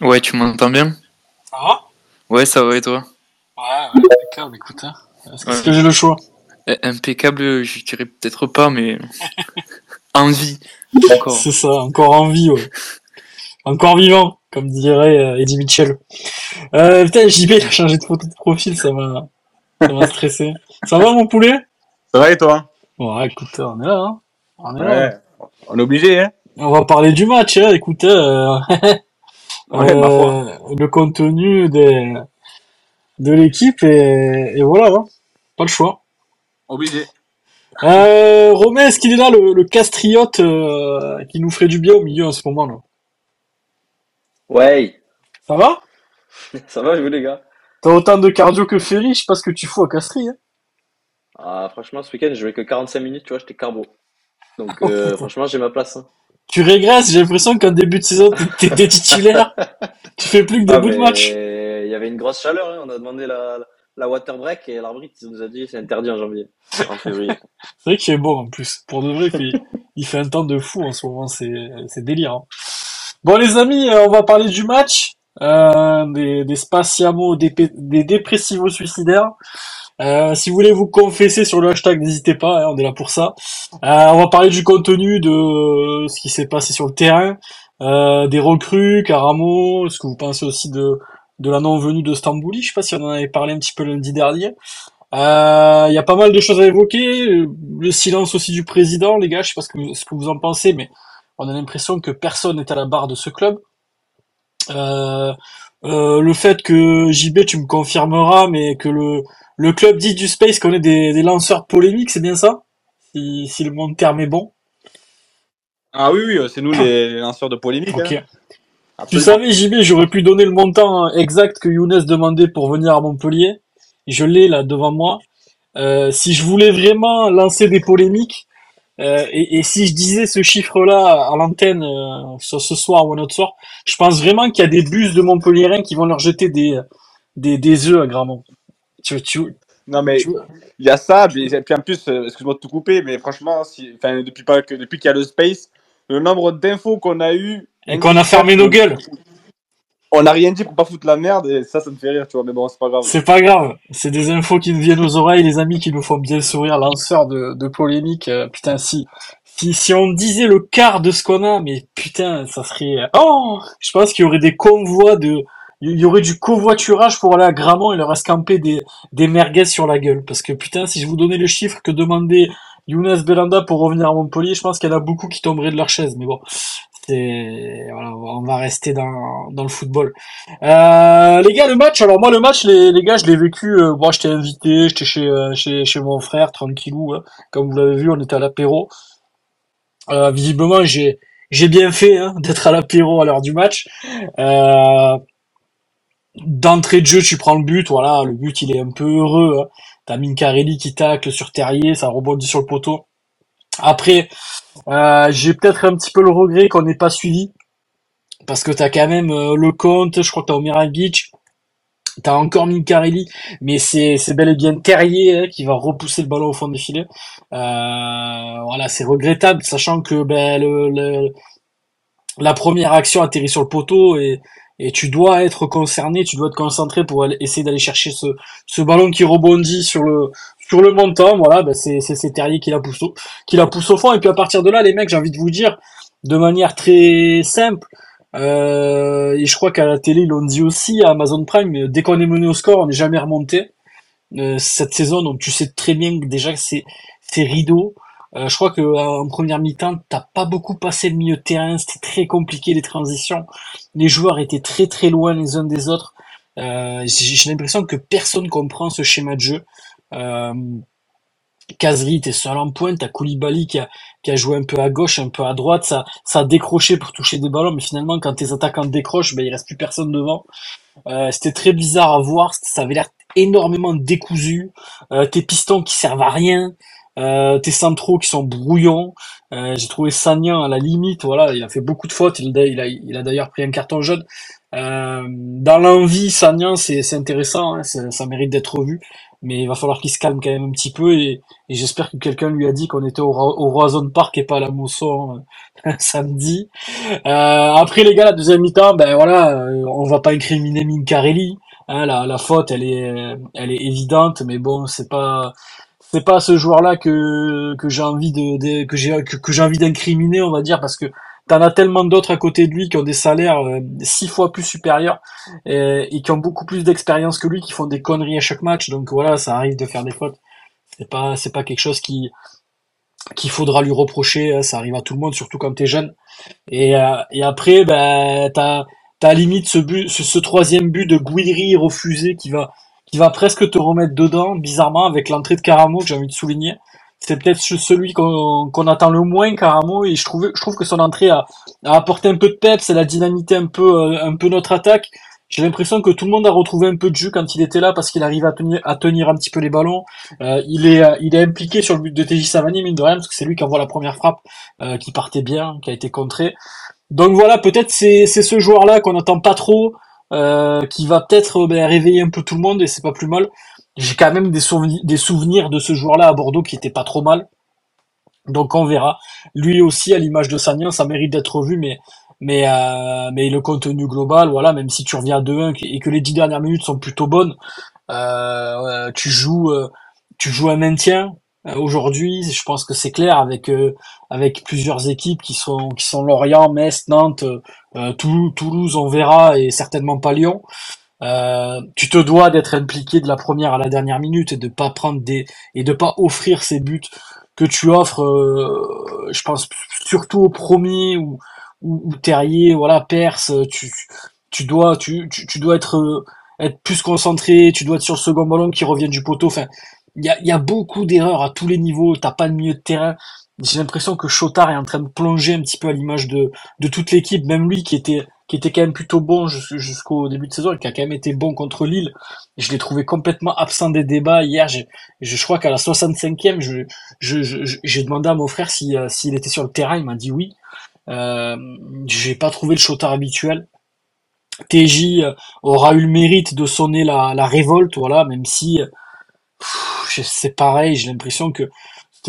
Ouais, tu m'entends bien? Ça va? Ouais, ça va et toi? Ouais, ouais, impeccable, écoute. Hein. Est-ce Ouais. que j'ai le choix? Eh, Impeccable, je dirais peut-être pas, mais envie. Encore. C'est ça, encore en vie, ouais. Encore vivant, comme dirait euh, Eddie Mitchell. Euh, putain, JB, il a changé de photo de profil, ça m'a ça m'a stressé. Ça va, mon poulet? Ça va et toi? Ouais, écoute, on est là, hein. On est là. Ouais. On est obligé, hein On va parler du match, hein, écoute, euh, Ouais, euh, le contenu des, de l'équipe et, et voilà, hein. pas le choix. Obligé. Euh, Romain, est-ce qu'il est là, le, le castriote euh, qui nous ferait du bien au milieu en ce moment là? Ouais, Ça va? Ça va, vous les gars? T'as autant de cardio que Ferry, je sais pas ce que tu fous à Castries. Hein. Ah, franchement, ce week-end, je jouais que 45 minutes, tu vois, j'étais carbo. Donc, euh, franchement, j'ai ma place. hein. Tu régresses, j'ai l'impression qu'en début de saison, t'es- t'étais titulaire. tu fais plus que des Ah, bouts de match. Il y avait une grosse chaleur, hein. On a demandé la, la water break et l'arbitre nous a dit c'est interdit en janvier, en février. C'est vrai qu'il est beau en plus. Pour de vrai, il, il fait un temps de fou en ce moment, c'est c'est délire. hein. Bon les amis, euh, on va parler du match, euh, des, des spatiamo, des, des dépressivos suicidaires. Euh, si vous voulez vous confesser sur le hashtag, n'hésitez pas, hein, on est là pour ça. Euh, on va parler du contenu, de ce qui s'est passé sur le terrain, euh, des recrues, Caramo, ce que vous pensez aussi de, de la non-venue de Stambouli? Je sais pas si on en avait parlé un petit peu lundi dernier. Euh, Il y a pas mal de choses à évoquer. Le silence aussi du président, les gars, je sais pas ce que, vous- ce que vous en pensez, mais on a l'impression que personne n'est à la barre de ce club. Euh, euh, le fait que JB, tu me confirmeras, mais que le, le club dit du Space connaît des, des lanceurs polémiques, c'est bien ça? Si, si le monde terme est bon. Ah oui, oui, c'est nous les lanceurs de polémique. Ok. Hein. Tu savais, JB, j'aurais pu donner le montant exact que Younes demandait pour venir à Montpellier. Je l'ai là devant moi. Euh, si je voulais vraiment lancer des polémiques, euh, et, et si je disais ce chiffre-là à l'antenne euh, ce, ce soir ou un autre soir, je pense vraiment qu'il y a des bus de Montpelliérains qui vont leur jeter des, des, des œufs à Gramont. Tu, tu, Non mais il y a ça, et puis en plus, euh, excuse-moi de tout couper, mais franchement, si, enfin depuis pas que depuis qu'il y a le space, le nombre d'infos qu'on a eu et qu'on a fermé nos gueules. On n'a rien dit pour pas foutre la merde et ça, ça me fait rire, tu vois. Mais bon, c'est pas grave. C'est pas grave, c'est des infos qui nous viennent aux oreilles, les amis qui nous font bien sourire, lanceurs de, de polémiques. euh, putain, si, si, si on disait le quart de ce qu'on a, mais putain, ça serait... Oh Je pense qu'il y aurait des convois de... Il y aurait du covoiturage pour aller à Gramont et leur escamper des, des merguez sur la gueule. Parce que putain, si je vous donnais le chiffre que demandait Younes Belanda pour revenir à Montpellier, je pense qu'il y en a beaucoup qui tomberaient de leur chaise. Mais bon, on va rester dans, le football. Euh, les gars, le match. Alors moi, le match, les, gars, je l'ai vécu. Euh, moi, j'étais invité, j'étais chez, euh, chez mon frère, tranquillou. hein. Comme vous l'avez vu, on était à l'apéro. Visiblement, j'ai bien fait hein, d'être à l'apéro à l'heure du match. D'entrée de jeu, tu prends le but. Voilà, le but, il est un peu heureux. Hein. T'as Mincarelli qui tacle sur Terrier, ça rebondit sur le poteau. Après, euh, j'ai peut-être un petit peu le regret qu'on n'ait pas suivi. Parce que t'as quand même euh, le compte, je crois que t'as Omiragic, t'as encore Mincarelli, mais c'est c'est bel et bien Terrier hein, qui va repousser le ballon au fond des filets. Euh, voilà, c'est regrettable, sachant que ben, le, le- la première action atterrit sur le poteau et, et tu dois être concerné, tu dois te concentrer pour essayer d'aller chercher ce, ce ballon qui rebondit sur le sur le montant. Voilà, ben c'est c'est Terrier qui la pousse au, qui la pousse au fond et puis à partir de là, les mecs, j'ai envie de vous dire de manière très simple. Euh, et je crois qu'à la télé, ils l'ont dit aussi à Amazon Prime, mais dès qu'on est mené au score, on n'est jamais remonté euh, cette saison. Donc tu sais très bien que déjà c'est c'est rideau. Euh, je crois que euh, en première mi-temps, t'as pas beaucoup passé le milieu terrain. C'était très compliqué les transitions. Les joueurs étaient très très loin les uns des autres. Euh, j'ai j'ai l'impression que personne comprend ce schéma de jeu. Euh, Kazri était seul en pointe, t'as Koulibaly qui a, qui a joué un peu à gauche, un peu à droite, ça, ça a décroché pour toucher des ballons, mais finalement quand tes attaquants décrochent, ben, il reste plus personne devant. Euh, c'était très bizarre à voir, ça avait l'air énormément décousu, euh, tes pistons qui servent à rien, tes centraux qui sont brouillons. J'ai trouvé Sagnan à la limite, voilà, il a fait beaucoup de fautes, il, a- il a, il a d'ailleurs pris un carton jaune. Dans l'envie, Sagnan, c'est intéressant, hein, ça mérite d'être revu. Mais il va falloir qu'il se calme quand même un petit peu et, et j'espère que quelqu'un lui a dit qu'on était au, au Roison Park et pas à la Mousson euh, samedi. Euh, après les gars, la deuxième mi-temps, ben voilà, euh, on va pas incriminer Mincarelli. Hein, la, la faute, elle est, elle est évidente, mais bon, c'est pas, c'est pas ce joueur-là que que j'ai envie de, que j'ai que j'ai envie d'incriminer, on va dire, parce que t'en as tellement d'autres à côté de lui qui ont des salaires euh, six fois plus supérieurs et, qui ont beaucoup plus d'expérience que lui, qui font des conneries à chaque match. Donc voilà, ça arrive de faire des fautes. C'est pas, pas quelque chose qui qu'il faudra lui reprocher. hein, Ça arrive à tout le monde, surtout quand t'es jeune. Et, euh, après, ben, t'as, t'as limite ce but, ce, ce troisième but de Guiri refusé qui va, qui va presque te remettre dedans, bizarrement, avec l'entrée de Caramo, que j'ai envie de souligner. C'est peut-être celui qu'on, attend le moins, Caramo, et je trouve, je trouve que son entrée a, a apporté un peu de peps, elle a dynamité un peu, euh, un peu notre attaque. J'ai l'impression que tout le monde a retrouvé un peu de jus quand il était là parce qu'il arrive à tenir, à tenir un petit peu les ballons. Euh, il est, euh, il est impliqué sur le but de TJ Savani, mine de rien, parce que c'est lui qui envoie la première frappe, euh, qui partait bien, qui a été contrée. Donc voilà, peut-être c'est, c'est ce joueur-là qu'on n'attend pas trop, euh, qui va peut-être ben, réveiller un peu tout le monde et c'est pas plus mal. J'ai quand même des souvenirs, de ce joueur-là à Bordeaux qui était pas trop mal. Donc on verra. Lui aussi, à l'image de Sagnan, ça mérite d'être vu, mais mais euh, mais le contenu global, voilà, même si tu reviens à 2-1 et que les dix dernières minutes sont plutôt bonnes, euh, tu joues euh, tu joues maintien aujourd'hui. Je pense que c'est clair avec avec plusieurs équipes qui sont qui sont Lorient, Metz, Nantes, Toulouse, on verra et certainement pas Lyon. Euh, tu te dois d'être impliqué de la première à la dernière minute et de pas prendre des et de pas offrir ces buts que tu offres. euh, je pense surtout au premier ou ou, Terrier, voilà, Perse. Tu tu dois tu tu, dois être euh, être plus concentré. Tu dois être sur le second ballon qui revient du poteau. Enfin, il y a y a beaucoup d'erreurs à tous les niveaux. T'as pas de milieu de terrain. J'ai l'impression que Chotard est en train de plonger un petit peu à l'image de de toute l'équipe, même lui qui était qui était quand même plutôt bon jus- jusqu'au début de saison et qui a quand même été bon contre Lille. Je l'ai trouvé complètement absent des débats hier. J'ai- Je, je crois qu'à la 65e, je, je, je- je- j'ai demandé à mon frère si, euh, s'il était sur le terrain. Il m'a dit oui. Euh, j'ai pas trouvé le Chotard habituel. TJ euh, aura eu le mérite de sonner la, la révolte, voilà, même si euh, c'est pareil. J'ai l'impression que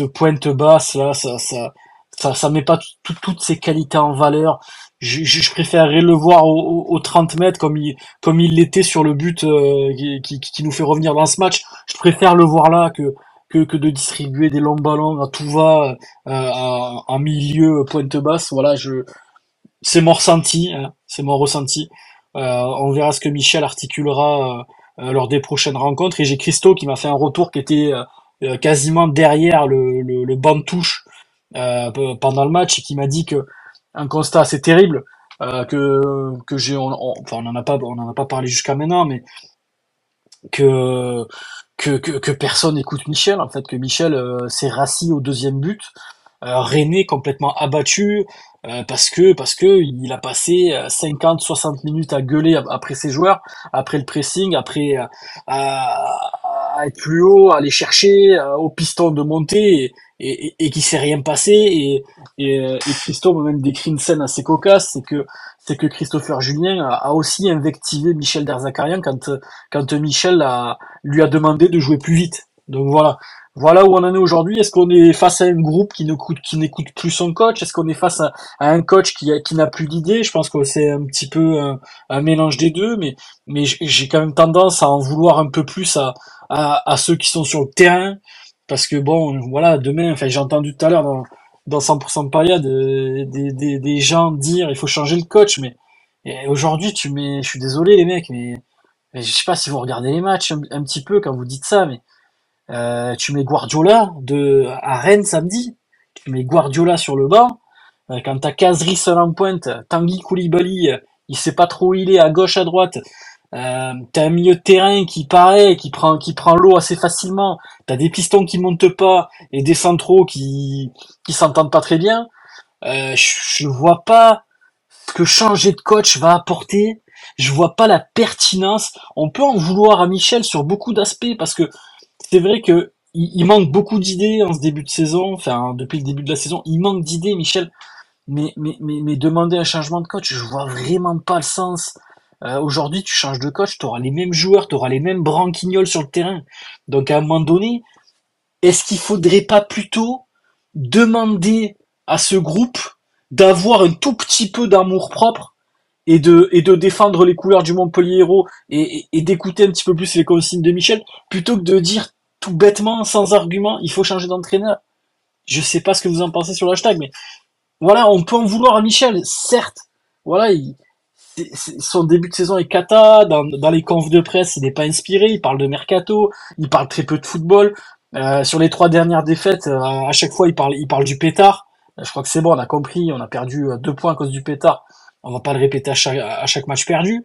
pointe basse là, ça, ça, ça, ça met pas tout- toutes ses qualités en valeur. Je, je, préférerais le voir au, au, au 30 mètres comme il, comme il l'était sur le but euh, qui, qui, qui nous fait revenir dans ce match. Je préfère le voir là que que, que de distribuer des longs ballons à tout va euh, en, milieu pointe basse. Voilà, je c'est mon ressenti, hein, c'est mon ressenti. Euh, on verra ce que Michel articulera euh, euh, lors des prochaines rencontres. Et j'ai Christo qui m'a fait un retour qui était euh, euh, quasiment derrière le, le, le banc de touche euh, pe- pendant le match et qui m'a dit que un constat assez terrible euh, que que j'ai on, on- enfin on en a pas on en a pas parlé jusqu'à maintenant mais que que, que, personne n'écoute Michel en fait que Michel euh, s'est rassis au deuxième but euh, René complètement abattu euh, parce que parce que il a passé 50 60 minutes à gueuler ap- après ses joueurs après le pressing après euh, être plus haut à aller chercher euh, au piston de monter et, et, et, qui s'est rien passé. Et et, euh, et Christo m'a même décrit une scène assez cocasse c'est que c'est que Christopher Julien a, a aussi invectivé Michel Derzakarian quand quand Michel a, lui a demandé de jouer plus vite. Donc voilà. Voilà où on en est aujourd'hui. Est-ce qu'on est face à un groupe qui n'écoute qui n'écoute plus son coach? Est-ce qu'on est face à, à un coach qui qui n'a plus d'idées? Je pense que c'est un petit peu un, un mélange des deux, mais mais j'ai quand même tendance à en vouloir un peu plus à, à à ceux qui sont sur le terrain parce que bon voilà demain. Enfin j'ai entendu tout à l'heure dans dans 100% Pariade euh, des, des des gens dire il faut changer le coach, mais aujourd'hui tu mets je suis désolé les mecs, mais, mais je sais pas si vous regardez les matchs un, un petit peu quand vous dites ça, mais euh, tu mets Guardiola de à Rennes samedi, tu mets Guardiola sur le banc. Euh, quand t'as Kazri seul en pointe, Tanguy Koulibaly, euh, il sait pas trop où il est, à gauche, à droite. Euh, t'as un milieu de terrain qui paraît, qui prend, qui prend l'eau assez facilement. T'as des pistons qui montent pas et des centraux qui, qui s'entendent pas très bien. Euh, je, vois pas ce que changer de coach va apporter. Je vois pas la pertinence. On peut en vouloir à Michel sur beaucoup d'aspects parce que c'est vrai que il, il manque beaucoup d'idées en ce début de saison, enfin depuis le début de la saison, il manque d'idées, Michel. Mais, mais, mais, mais demander un changement de coach, je vois vraiment pas le sens. Euh, Aujourd'hui, tu changes de coach, tu auras les mêmes joueurs, tu auras les mêmes branquignols sur le terrain. Donc à un moment donné, est-ce qu'il faudrait pas plutôt demander à ce groupe d'avoir un tout petit peu d'amour propre et de, et de défendre les couleurs du Montpellier Héros et, et, d'écouter un petit peu plus les consignes de Michel plutôt que de dire tout bêtement, sans argument, il faut changer d'entraîneur? Je sais pas ce que vous en pensez sur le hashtag, mais voilà, on peut en vouloir à Michel, certes. Voilà, il, son début de saison est cata, dans, les confs de presse, il n'est pas inspiré, il parle de mercato, il parle très peu de football. Euh, sur les trois dernières défaites, euh, à chaque fois, il parle, du pétard. Euh, Je crois que c'est bon, on a compris, on a perdu deux points à cause du pétard. On va pas le répéter à chaque, match perdu.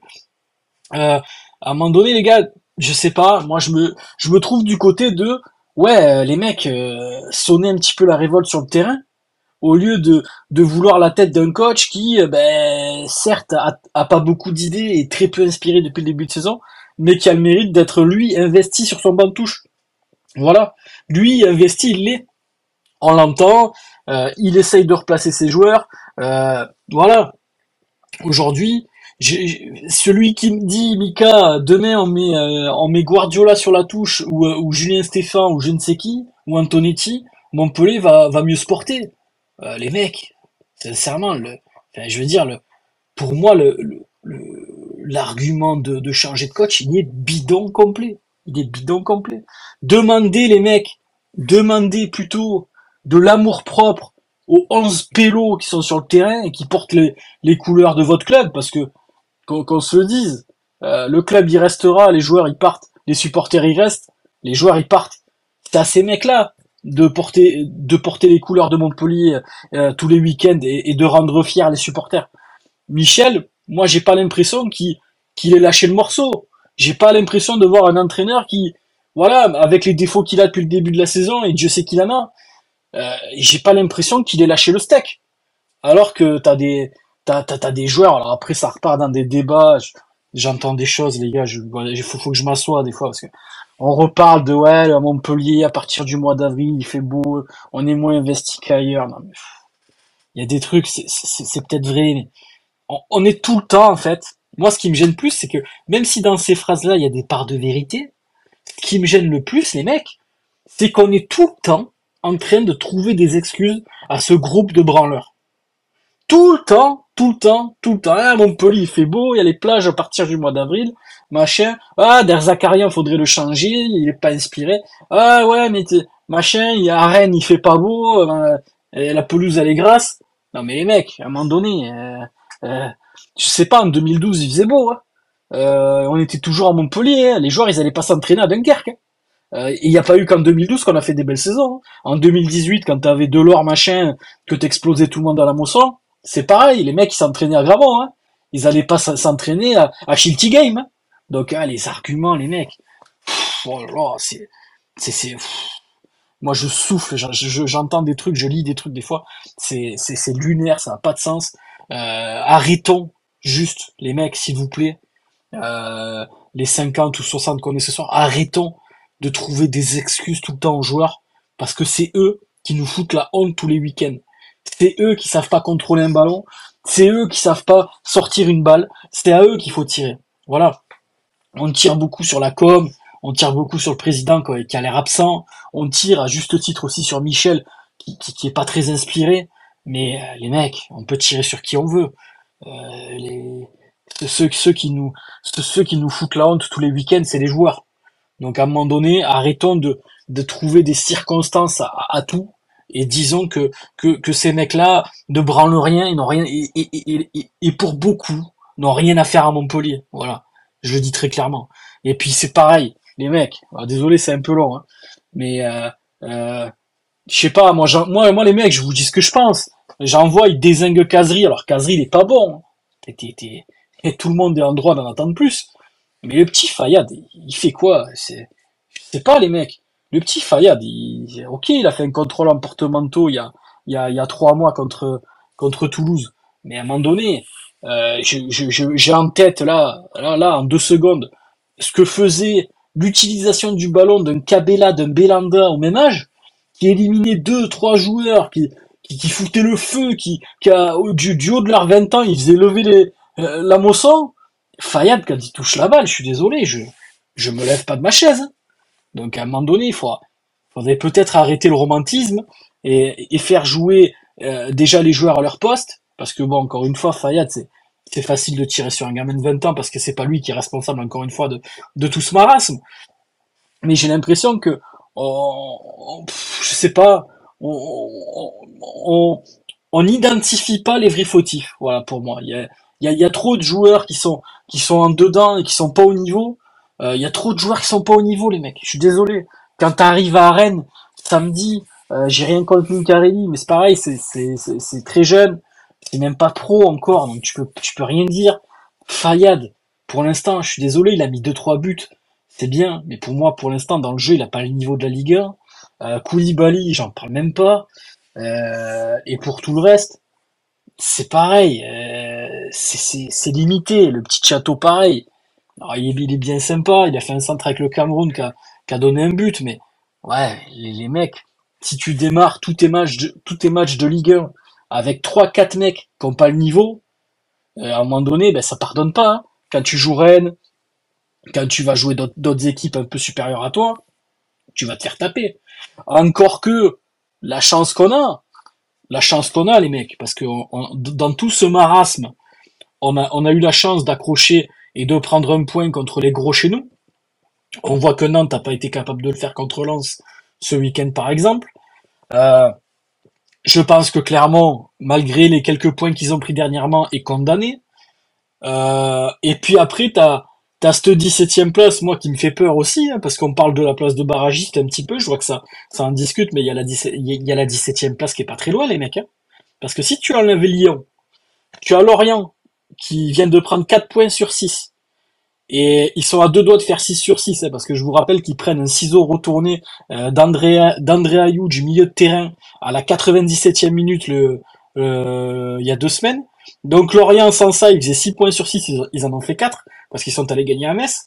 À un moment donné, les gars, je sais pas, moi je me, je me trouve du côté de, ouais, les mecs, sonner un petit peu la révolte sur le terrain, au lieu de, vouloir la tête d'un coach qui, euh, ben, certes, a, pas beaucoup d'idées et très peu inspiré depuis le début de saison, mais qui a le mérite d'être lui investi sur son banc de touche. Voilà, lui investi, il l'est. On l'entend, euh, il essaye de replacer ses joueurs. euh, voilà, aujourd'hui, celui qui me dit Mika, demain on met, on Guardiola sur la touche ou, Julien Stéphan ou je ne sais qui ou Antonetti, Montpellier va mieux se porter. Euh, les mecs, sincèrement, le, je veux dire, pour moi, l'argument de, changer de coach, il est bidon complet. Il est bidon complet. Demandez les mecs, demandez plutôt de l'amour propre aux 11 pélos qui sont sur le terrain et qui portent les, couleurs de votre club, parce que qu'on se le dise, euh, le club il restera, les joueurs ils partent, les supporters ils restent, les joueurs ils partent. À ces mecs-là de porter de porter les couleurs de Montpellier euh, tous les week-ends et, de rendre fiers les supporters. Michel, moi j'ai pas l'impression qu'il ait lâché le morceau. J'ai pas l'impression de voir un entraîneur qui, voilà, avec les défauts qu'il a depuis le début de la saison et Dieu sait qu'il en a, euh, j'ai pas l'impression qu'il ait lâché le steak. Alors que t'as des t'as, t'as, des joueurs. Alors après ça repart dans des débats. je- J'entends des choses, les gars. Je, voilà, il faut, faut que je m'assoie des fois parce que on reparle de ouais, à Montpellier à partir du mois d'avril, il fait beau, on est moins investi qu'ailleurs. Non mais il y a des trucs, c'est, peut-être vrai, mais on, on est tout le temps en fait. Moi, ce qui me gêne plus, c'est que même si dans ces phrases-là, il y a des parts de vérité, ce qui me gêne le plus, les mecs, c'est qu'on est tout le temps en train de trouver des excuses à ce groupe de branleurs. Tout le temps, tout le temps, tout le temps. Ah, Montpellier, il fait beau, il y a les plages à partir du mois d'avril, machin. Ah, Der Zakarian, faudrait le changer, il est pas inspiré. Ah, ouais, mais machin, il y a Rennes, il fait pas beau, euh, la pelouse, elle est grasse. Non, mais les mecs, à un moment donné, euh, euh, je sais pas, en 2012, il faisait beau, hein. On était toujours à Montpellier, hein. les joueurs, ils allaient pas s'entraîner à Dunkerque. hein. Il n'y a pas eu qu'en 2012 qu'on a fait des belles saisons. En 2018, quand t'avais Delors, machin, que t'explosais tout le monde à la moisson, c'est pareil, les mecs, ils s'entraînaient à Gravon. Ils allaient pas s'entraîner à, à Game. Donc, ah, les arguments, les mecs. Pff, oh là c'est, c'est, moi, je souffle, j'en- je- j'entends des trucs, je lis des trucs des fois. C'est, c'est, c'est lunaire, ça n'a pas de sens. Euh, arrêtons, juste, les mecs, s'il vous plaît. Euh, les 50 ou 60 qu'on est ce soir, arrêtons de trouver des excuses tout le temps aux joueurs, parce que c'est eux qui nous foutent la honte tous les week-ends. C'est eux qui savent pas contrôler un ballon, c'est eux qui savent pas sortir une balle, c'est à eux qu'il faut tirer. Voilà. On tire beaucoup sur la com, on tire beaucoup sur le président qui a l'air absent, on tire à juste titre aussi sur Michel, qui, est pas très inspiré, mais euh, les mecs, on peut tirer sur qui on veut. Euh, ceux, qui nous, foutent la honte tous les week-ends, c'est les joueurs. Donc à un moment donné, arrêtons de, trouver des circonstances à, à tout et disons que, ces mecs-là ne branlent rien, ils n'ont rien et, et pour beaucoup n'ont rien à faire à Montpellier. Voilà, je le dis très clairement. Et puis c'est pareil, les mecs. alors, désolé, c'est un peu long, hein, mais euh, euh, je sais pas, moi, moi, moi les mecs, je vous dis ce que je pense. J'envoie, ils désinguent Casery, alors Casery il est pas bon. hein. Et tout le monde est en droit d'en attendre plus. Mais le petit Fayad, il- fait quoi? C'est, je pas les mecs. Le petit Fayad, il, ok, il a fait un contrôle en porte-manteau il y a trois mois contre, contre Toulouse. Mais à un moment donné, euh, j'ai en tête là, là, là, en deux secondes, ce que faisait l'utilisation du ballon d'un Cabella, d'un Belanda au même âge, qui éliminait deux, trois joueurs, qui, qui, qui foutaient le feu, qui, qui a, du, du haut de leurs 20 ans, ils faisaient lever les, euh, la moisson. Fayad, quand il touche la balle, je suis désolé, je, je me lève pas de ma chaise. Donc, à un moment donné, il faudra, faudrait peut-être arrêter le romantisme et, et faire jouer euh, déjà les joueurs à leur poste. Parce que bon, encore une fois, Fayad, c'est, c'est facile de tirer sur un gamin de 20 ans parce que c'est pas lui qui est responsable, encore une fois, de, de tout ce marasme. Mais j'ai l'impression que, on, on- je sais pas, on, on, n'identifie pas les vrais fautifs. Voilà, pour moi. Il y a, y a, trop de joueurs qui sont, qui sont en dedans et qui sont pas au niveau. Euh, il y a trop de joueurs qui sont pas au niveau, les mecs. Je suis désolé. Quand t'arrives à Rennes, samedi, euh, j'ai rien contre Mincarelli, mais c'est pareil, c'est, c'est, c'est très jeune. C'est même pas pro encore, donc tu peux, tu peux rien dire. Fayad, pour l'instant, je suis désolé, il a mis deux trois buts. C'est bien, mais pour moi, pour l'instant, dans le jeu, il a pas le niveau de la Ligue 1. Euh, Koulibaly, j'en parle même pas. Euh, et pour tout le reste, c'est pareil. Euh, c'est, limité. Le petit château, pareil. Il, est, bien sympa. Il a fait un centre avec le Cameroun qui a, qui a donné un but, mais ouais, les, les mecs, si tu démarres tous tes tous tes matchs de Ligue 1 avec trois quatre mecs qui ont pas le niveau, euh, à un moment donné, ben, ça pardonne pas. hein. Quand tu joues Rennes, quand tu vas jouer d'autres équipes un peu supérieures à toi, tu vas te faire taper. Encore que la chance qu'on a, la chance qu'on a, les mecs, parce que dans tout ce marasme, on a, on a eu la chance d'accrocher et de prendre un point contre les gros chez nous. On voit que Nantes n'a pas été capable de le faire contre Lens ce week-end, par exemple. Euh, je pense que clairement, malgré les quelques points qu'ils ont pris dernièrement, est condamné. Euh, et puis après, t'as t'as cette 17e place, moi, qui me fait peur aussi, hein, parce qu'on parle de la place de barragiste un petit peu. Je vois que ça, ça en discute, mais il y a la 17, il y a- la 17e place qui est pas très loin, les mecs. Hein. Parce que si tu enlèves Lyon, tu as Lorient qui vient de prendre 4 points sur 6. Et ils sont à deux doigts de faire 6 sur 6, hein, parce que je vous rappelle qu'ils prennent un ciseau retourné euh, d'Andrea Ayou du milieu de terrain à la 97e minute le, euh, il y a deux semaines. Donc Lorient sans ça, ils faisaient 6 points sur 6, ils, en ont fait 4, parce qu'ils sont allés gagner à Metz.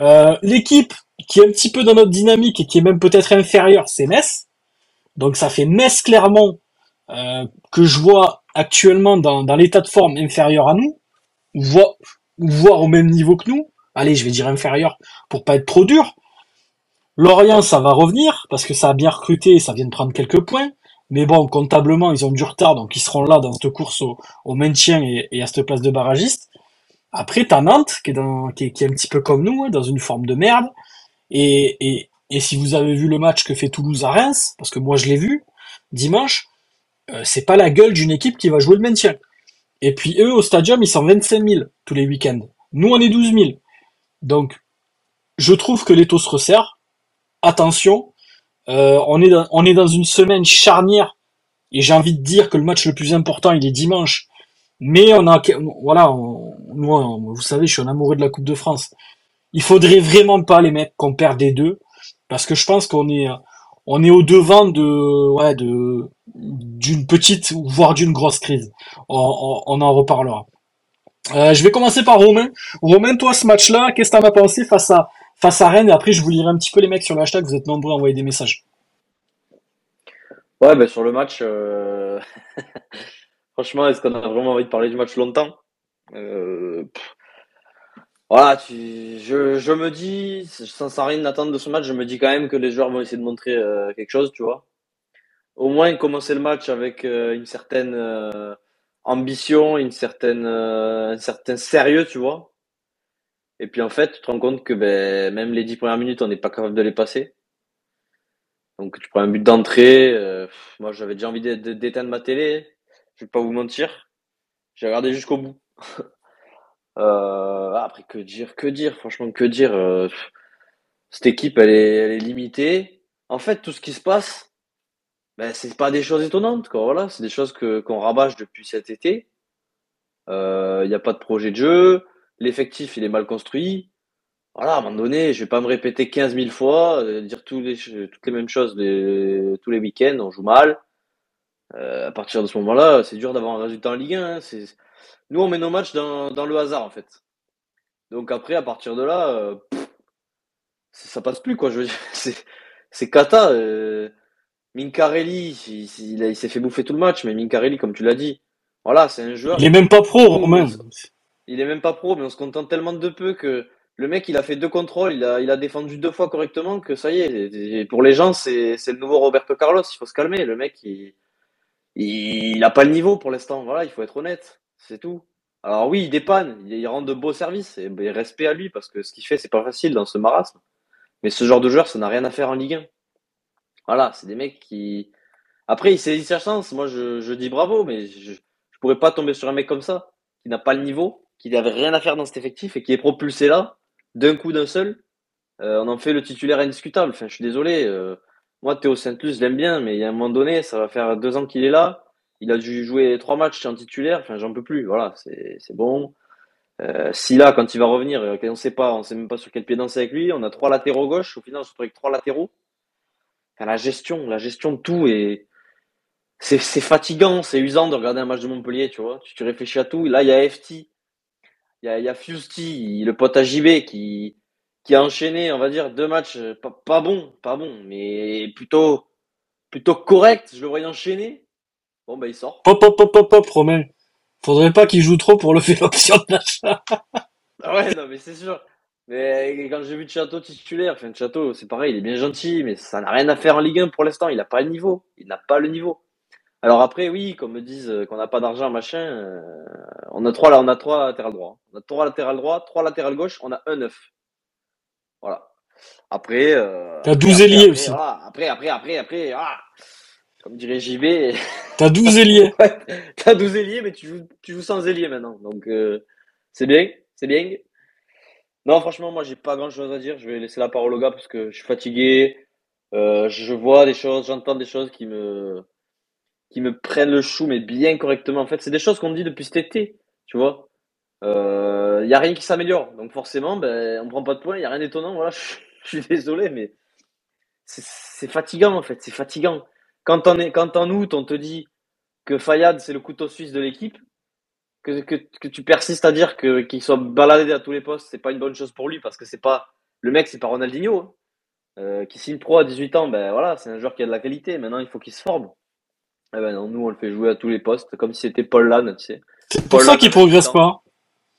Euh, L'équipe qui est un petit peu dans notre dynamique et qui est même peut-être inférieure, c'est Metz. Donc ça fait Metz-Clermont euh, que je vois actuellement dans, dans l'état de forme inférieur à nous, voire au même niveau que nous. Allez, je vais dire inférieur pour pas être trop dur. Lorient, ça va revenir parce que ça a bien recruté, ça vient de prendre quelques points. Mais bon, comptablement, ils ont du retard, donc ils seront là dans cette course au, maintien et, et à cette place de barragiste. Après, t'as Nantes, qui est, dans, qui, est, un petit peu comme nous, hein, dans une forme de merde. Et, et, et si vous avez vu le match que fait Toulouse à Reims, parce que moi je l'ai vu, dimanche, euh, c'est pas la gueule d'une équipe qui va jouer le maintien. Et puis eux, au stadium, ils sont 25 000 tous les week-ends. Nous, on est 12 000. Donc, je trouve que les taux se resserrent. Attention, euh, on, est dans, on est dans une semaine charnière. Et j'ai envie de dire que le match le plus important, il est dimanche. Mais on a, voilà, on, on- vous savez, je suis un amoureux de la Coupe de France. Il faudrait vraiment pas, les mecs, qu'on perde des deux. Parce que je pense qu'on est, on est au devant de, ouais, de, d'une petite, voire d'une grosse crise. On, en reparlera. Euh, je vais commencer par Romain. Romain, toi, ce match-là, qu'est-ce que t'en as pensé face à, face à Rennes? Et après, je vous lirai un petit peu les mecs sur le hashtag. Vous êtes nombreux à envoyer des messages. Ouais, ben sur le match, euh, franchement, est-ce qu'on a vraiment envie de parler du match longtemps? Euh, Voilà, tu... je, je me dis, sans, sans rien attendre de ce match, je me dis quand même que les joueurs vont essayer de montrer quelque chose, tu vois. Au moins commencer le match avec euh, une certaine euh, ambition, une certaine, euh, un certain sérieux, tu vois. Et puis en fait, tu te rends compte que ben, même les dix premières minutes, on n'est pas capable de les passer. Donc tu prends un but d'entrée. euh, moi, j'avais déjà envie d'é- d'é- d'éteindre ma télé. Je vais pas vous mentir. J'ai regardé jusqu'au bout. Euh, après, que dire, que dire, franchement, que dire? euh, cette équipe, elle est, elle est limitée. En fait, tout ce qui se passe, ben, c'est pas des choses étonnantes, quoi. Voilà, c'est des choses que qu'on rabâche depuis cet été. Il n'y a pas de projet de jeu. L'effectif, il est mal construit. Voilà, à un moment donné, je vais pas me répéter 15 000 fois, euh, dire tous les, toutes les mêmes choses tous les week-ends, on joue mal. Euh, à partir de ce moment-là, c'est dur d'avoir un résultat en Ligue 1. hein. Nous, on met nos matchs dans, dans le hasard, en fait. Donc après, à partir de là, euh, pff, ça passe plus, quoi. Je veux dire, c'est, c'est cata. Mincarelli, il, il a- il s'est fait bouffer tout le match, mais Mincarelli, comme tu l'as dit, voilà, c'est un joueur. Il est même pas pro, Romain. Il est même pas pro, mais on se contente tellement de peu que le mec, il a fait deux contrôles, il a, il a défendu deux fois correctement que ça y est. Et pour les gens, c'est le nouveau Roberto Carlos. Il faut se calmer. Le mec, il, il, il a pas le niveau pour l'instant. Voilà, il faut être honnête. C'est tout. Alors oui, il dépanne, il, il rend de beaux services. Et ben, respect à lui parce que ce qu'il fait, c'est pas facile dans ce marasme. Mais ce genre de joueur, ça n'a rien à faire en Ligue 1. Voilà, c'est des mecs qui. Après, il saisit sa chance. Moi, je, dis bravo, mais je, je pourrais pas tomber sur un mec comme ça, qui n'a pas le niveau, qui n'avait rien à faire dans cet effectif et qui est propulsé là, d'un coup d'un seul. Euh, on en fait le titulaire indiscutable. Enfin, je suis désolé. euh, moi, Théo Saint-Luc, je l'aime bien, mais il y a un moment donné, ça va faire deux ans qu'il est là. Il a dû jouer trois matchs en titulaire. Enfin, j'en peux plus. Voilà, c'est bon. Euh, si là, quand il va revenir, on sait pas, on sait même pas sur quel pied danser avec lui. On a trois latéraux gauche. Au final, on se avec trois latéraux. Enfin, la gestion, la gestion de tout est, c'est, c'est fatigant, c'est usant de regarder un match de Montpellier, tu vois. Tu, tu réfléchis à tout. Là, il y a FT, il y a, il y a Fusti, le pote à JB qui, qui a enchaîné, on va dire, deux matchs euh, pas, pas bons, pas bons, mais plutôt, plutôt correct. Je le voyais enchaîner. Bon, ben, il sort. Hop, hop, hop, hop, hop, Romain. Faudrait pas qu'il joue trop pour lever l'option de l'achat. Ah ouais, non, mais c'est sûr. Mais quand j'ai vu Chateau titulaire, enfin, Chateau, c'est pareil, il est bien gentil, mais ça n'a rien à faire en Ligue 1 pour l'instant. Il n'a pas le niveau. Il n'a pas le niveau. Alors après, oui, comme me disent euh, qu'on n'a pas d'argent, machin, euh, on a trois là, on a trois latéral droit. On a trois latéral droit, trois latéral gauche, on a un neuf. Voilà. Après. Euh, T'as après, 12 après, ailiers aussi. voilà. Après, après, après, après, ah, comme dirait JB, T'as 12 ailiers. ouais, t'as 12 ailiers, mais tu joues, tu joues sans ailier maintenant. Donc, euh, c'est bien, c'est bien. Non, franchement, moi, j'ai pas grand chose à dire. Je vais laisser la parole au gars parce que je suis fatigué. Euh, je vois des choses, j'entends des choses qui me, prennent le chou, mais bien correctement. En fait, c'est des choses qu'on me dit depuis cet été, tu vois. Euh, y a rien qui s'améliore. Donc, forcément, ben, on prend pas de points. Y a rien d'étonnant. Voilà, je, suis désolé, mais c'est c'est fatigant, en fait. C'est fatigant. Quand on est, quand en août, on te dit que Fayad, c'est le couteau suisse de l'équipe, que, que, que tu persistes à dire que qu'il soit baladé à tous les postes, c'est pas une bonne chose pour lui parce que c'est pas le mec, c'est pas Ronaldinho hein. Euh, qui signe pro à 18 ans. Ben voilà, c'est un joueur qui a de la qualité. Maintenant, il faut qu'il se forme. Eh ben non, nous on le fait jouer à tous les postes comme si c'était Paul Lann, tu sais. C'est pour Paul ça qu'il à 18 progresse pas.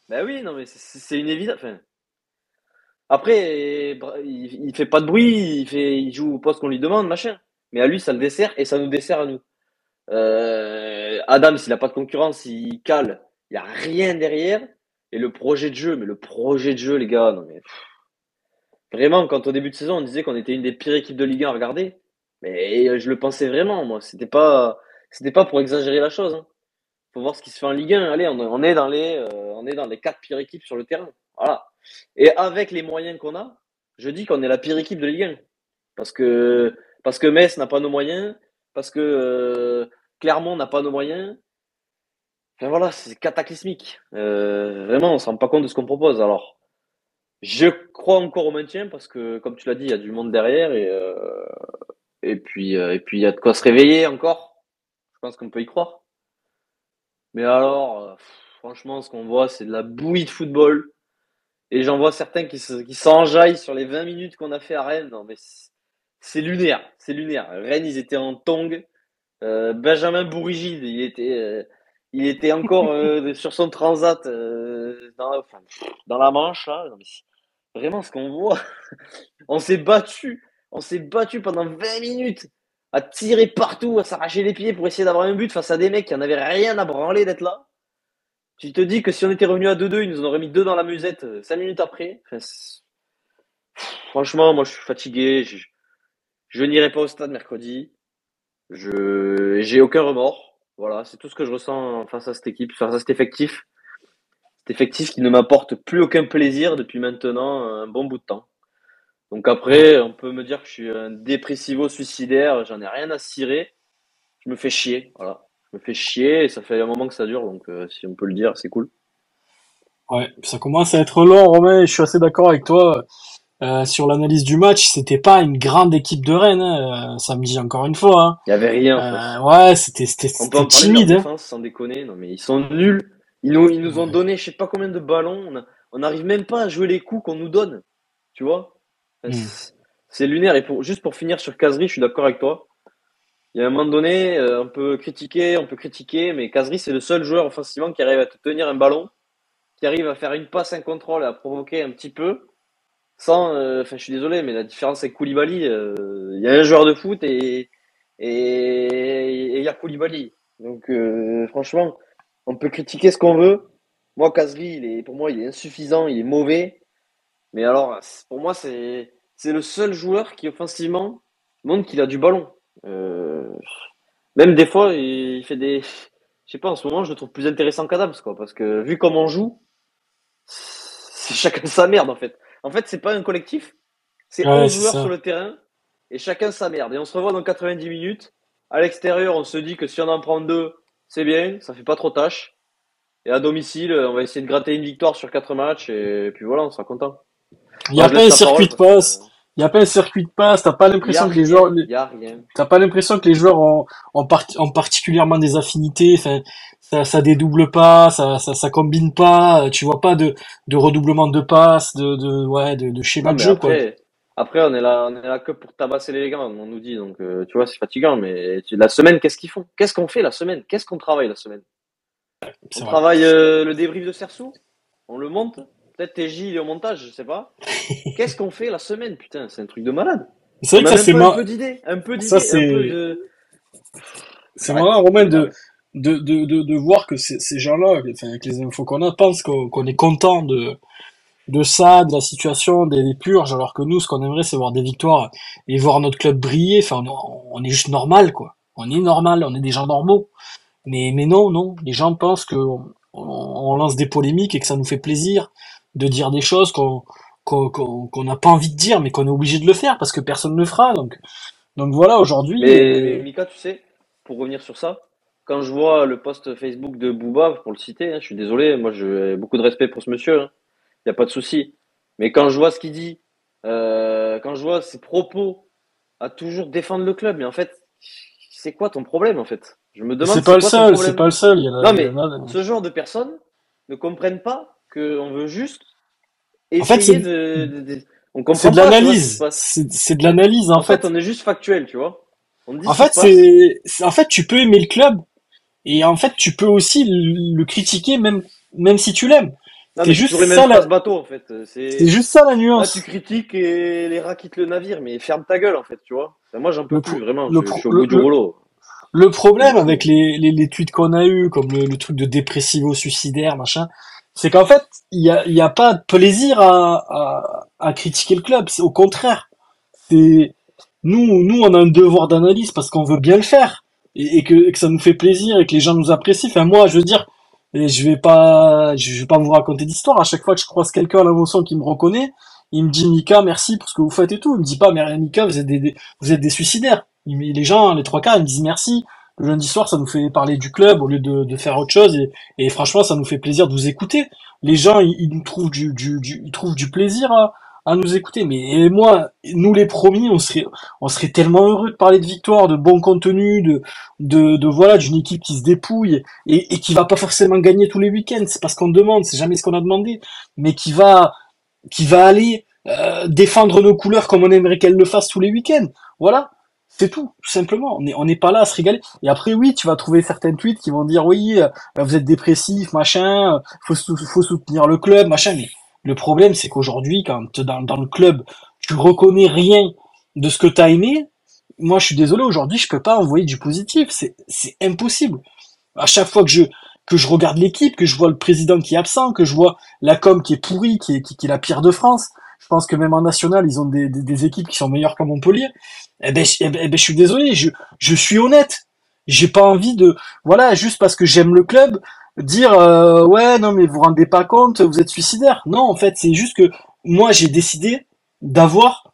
Ben oui, non mais c'est une évidence. Enfin, après, il, il fait pas de bruit, il fait, il joue au poste qu'on lui demande, machin. Mais à lui, ça le dessert et ça nous dessert à nous. Euh, Adam, s'il a pas de concurrence, il cale. Il y a rien derrière. Et le projet de jeu, mais le projet de jeu, les gars, non mais vraiment, quand au début de saison, on disait qu'on était une des pires équipes de Ligue 1 à regarder, mais je le pensais vraiment, moi. C'était pas, c'était pas pour exagérer la chose. Hein. Faut voir ce qui se fait en Ligue 1. Allez, on, on est dans les, euh, on est dans les quatre pires équipes sur le terrain. Voilà. Et avec les moyens qu'on a, je dis qu'on est la pire équipe de Ligue 1. Parce que, parce que Metz n'a pas nos moyens, parce que euh, Clermont n'a pas nos moyens. Enfin voilà, c'est cataclysmique. Euh, vraiment, on se rend pas compte de ce qu'on propose. Alors, je crois encore au maintien parce que, comme tu l'as dit, il y a du monde derrière et euh, et puis euh, et puis il y a de quoi se réveiller encore. Je pense qu'on peut y croire. Mais alors, euh, franchement, ce qu'on voit, c'est de la bouillie de football. Et j'en vois certains qui se- qui s'enjaillent sur les 20 minutes qu'on a fait à Rennes. Non, mais c'est c'est lunaire, c'est lunaire. Rennes, ils étaient en tongue. Euh, Benjamin Bourigide, il était, euh, il était encore euh, sur son transat euh, dans, la Manche là. Vraiment ce qu'on voit. On s'est battu, on s'est battu pendant 20 minutes à tirer partout, à s'arracher les pieds pour essayer d'avoir un but face à des mecs qui en avaient rien à branler d'être là. Tu te dis que si on était revenu à 2-2, ils nous en auraient mis deux dans la musette 5 minutes après. Franchement, moi je suis fatigué. Je, je n'irai pas au stade mercredi. Je j'ai aucun remords. Voilà, c'est tout ce que je ressens face à cette équipe, face à cet effectif. Cet effectif qui ne m'apporte plus aucun plaisir depuis maintenant un bon bout de temps. Donc après, on peut me dire que je suis un dépressivo suicidaire, j'en ai rien à cirer. Je me fais chier, voilà. Je me fais chier et ça fait un moment que ça dure, donc euh, si on peut le dire, c'est cool. Ouais, ça commence à être long, Romain, je suis assez d'accord avec toi euh, sur l'analyse du match. C'était pas une grande équipe de Rennes, hein, euh, samedi encore une fois. Hein. Il y avait rien en fait. Euh, ouais, c'était c'était timide. Hein. défense sans déconner. Non, mais ils sont nuls. Ils nous, ils nous ont donné je sais pas combien de ballons. On n'arrive même pas à jouer les coups qu'on nous donne. Tu vois? Enfin, Mm. c'est- lunaire. Et pour, juste pour finir sur Kazri, je suis d'accord avec toi. Il y a un moment donné, euh, on peut critiquer, on peut critiquer, mais Kazri, c'est le seul joueur offensivement qui arrive à te tenir un ballon, qui qui arrive à faire une passe, un contrôle et à provoquer un petit peu, sans, euh, enfin, je suis désolé, mais la différence avec Koulibaly, euh, il y a un joueur de foot et et il y a Koulibaly. Donc, euh, franchement, on peut critiquer ce qu'on veut. Moi, Kazri, est, pour moi, il est insuffisant, il est mauvais. Mais alors, pour moi, c'est c'est le seul joueur qui offensivement montre qu'il a du ballon. Même des fois, il fait des. Je sais pas, en ce moment, je le trouve plus intéressant qu'Adams, quoi. Parce que vu comment on joue, c'est chacun sa merde, en fait. En fait, c'est pas un collectif. C'est Ouais, 11 c'est joueurs ça. sur le terrain et chacun sa merde. Et on se revoit dans 90 minutes. À l'extérieur, on se dit que si on en prend deux, c'est bien, ça fait pas trop tâche. Et à domicile, on va essayer de gratter une victoire sur quatre matchs et puis voilà, on sera content. Il y a pas un circuit de passe. que, Il y a pas un circuit de passe. T'as pas l'impression que les joueurs. T'as pas l'impression que les joueurs ont, ont, part- ont particulièrement des affinités, enfin, ça, ça dédouble pas, ça, ça, ça combine pas, tu vois pas de, de redoublement de passes, de, de, ouais, de, de schéma Non, de jeu, quoi. après, après, on est là, on est là que pour tabasser les gars, on nous dit. Donc, euh, tu vois, c'est fatigant. Mais tu- la semaine, qu'est-ce qu'ils font? Qu'est-ce qu'on fait la semaine? Qu'est-ce qu'on travaille la semaine? On vrai. travaille euh, le débrief de Cersou On le monte? Peut-être TJ, il est au montage, je sais pas. Qu'est-ce qu'on fait la semaine Putain, c'est un truc de malade. C'est vrai que ça, c'est pas mar- un peu d'idée, un peu d'idée, Ça, c'est- de. c'est Ouais, marrant, Romain, de, de, de, de, de voir que ces, ces gens-là, enfin, avec les infos qu'on a, pensent qu'on qu'on est content de, de ça, de la situation, des, des purges, alors que nous, ce qu'on aimerait, c'est voir des victoires et voir notre club briller. Enfin, on, on est juste normal, quoi. On est normal, on est des gens normaux. Mais, mais non, non. Les gens pensent que on, on lance des polémiques et que ça nous fait plaisir de dire des choses qu'on qu'on n'a pas envie de dire, mais qu'on est obligé de le faire parce que personne ne le fera. Donc, donc voilà, aujourd'hui. Mais, euh, Mika, tu sais, pour revenir sur ça, quand je vois le post Facebook de Booba, pour le citer, hein, je suis désolé, moi j'ai beaucoup de respect pour ce monsieur, il n'y a pas de souci. Mais quand je vois ce qu'il dit, euh, quand je vois ses propos à toujours défendre le club, mais en fait, c'est quoi ton problème en fait? Je me demande c'est pas le quoi ton seul, c'est pas le seul. Il y en a, Non, mais Ce genre de personnes ne comprennent pas qu'on veut juste En fait, essayer c'est- de, de- de- On comprend c'est de l'analyse. C'est de l'analyse, en En fait, fait. on est juste factuel, tu vois. On dit En fait, c'est, en fait, tu peux aimer le club et en fait, tu peux aussi le, le critiquer même, même si tu l'aimes. C'est juste ça, même la- ce bateau, en fait. C'est juste ça la Là, nuance. tu critiques et les rats quittent le navire, mais ferme ta gueule, en fait, tu vois. Enfin, moi, j'en peux Le plus, vraiment. le je, pro- je suis au le- bout du le- rouleau. Le problème avec les, les, les tweets qu'on a eu, comme le, le truc de dépressivo-suicidaire, machin, c'est qu'en fait, il y a, y a pas de plaisir à, à, à critiquer le club. C'est au contraire. C'est, nous, nous, on a un devoir d'analyse parce qu'on veut bien le faire. Et, que, et que ça nous fait plaisir et que les gens nous apprécient. Enfin, moi, je veux dire, et je vais pas, je vais pas vous raconter d'histoire. À chaque fois que je croise quelqu'un à la qui me reconnaît, il me dit Mika, merci pour ce que vous faites et tout. Il me dit pas, mais Mika, vous êtes des, vous êtes des suicidaires. Il les gens, les trois quarts, ils me disent merci. Le lundi soir, ça nous fait parler du club au lieu de, faire autre chose. Et, franchement, ça nous fait plaisir de vous écouter. Les gens, ils, nous trouvent du, ils trouvent du plaisir à, nous écouter. Mais moi, nous les promis, on serait, on serait tellement heureux de parler de victoire, de bon contenu, de, de, de voilà, d'une équipe qui se dépouille et, et qui va pas forcément gagner tous les week-ends. C'est pas ce qu'on demande, c'est jamais ce qu'on a demandé, mais qui va, qui va aller euh, défendre nos couleurs comme on aimerait qu'elle le fasse tous les week-ends. Voilà, c'est tout, tout simplement. On n'est pas là à se régaler. Et après, oui, tu vas trouver certains tweets qui vont dire oui, euh, vous êtes dépressif, machin, euh, faut, faut soutenir le club, machin. Mais le problème, c'est qu'aujourd'hui, quand dans, dans le club, tu reconnais rien de ce que tu as aimé, moi, je suis désolé, aujourd'hui, je peux pas envoyer du positif. C'est c'est impossible. À chaque fois que je que je regarde l'équipe, que je vois le président qui est absent, que je vois la com qui est pourrie, qui est, qui, qui est la pire de France, je pense que même en national, ils ont des, des, des équipes qui sont meilleures qu'à Montpellier. Eh ben, eh ben, eh ben, je suis désolé, je, je suis honnête. J'ai pas envie de, voilà, juste parce que j'aime le club, dire euh, ouais, non mais vous vous rendez pas compte, vous êtes suicidaire. Non, en fait, c'est juste que moi j'ai décidé d'avoir.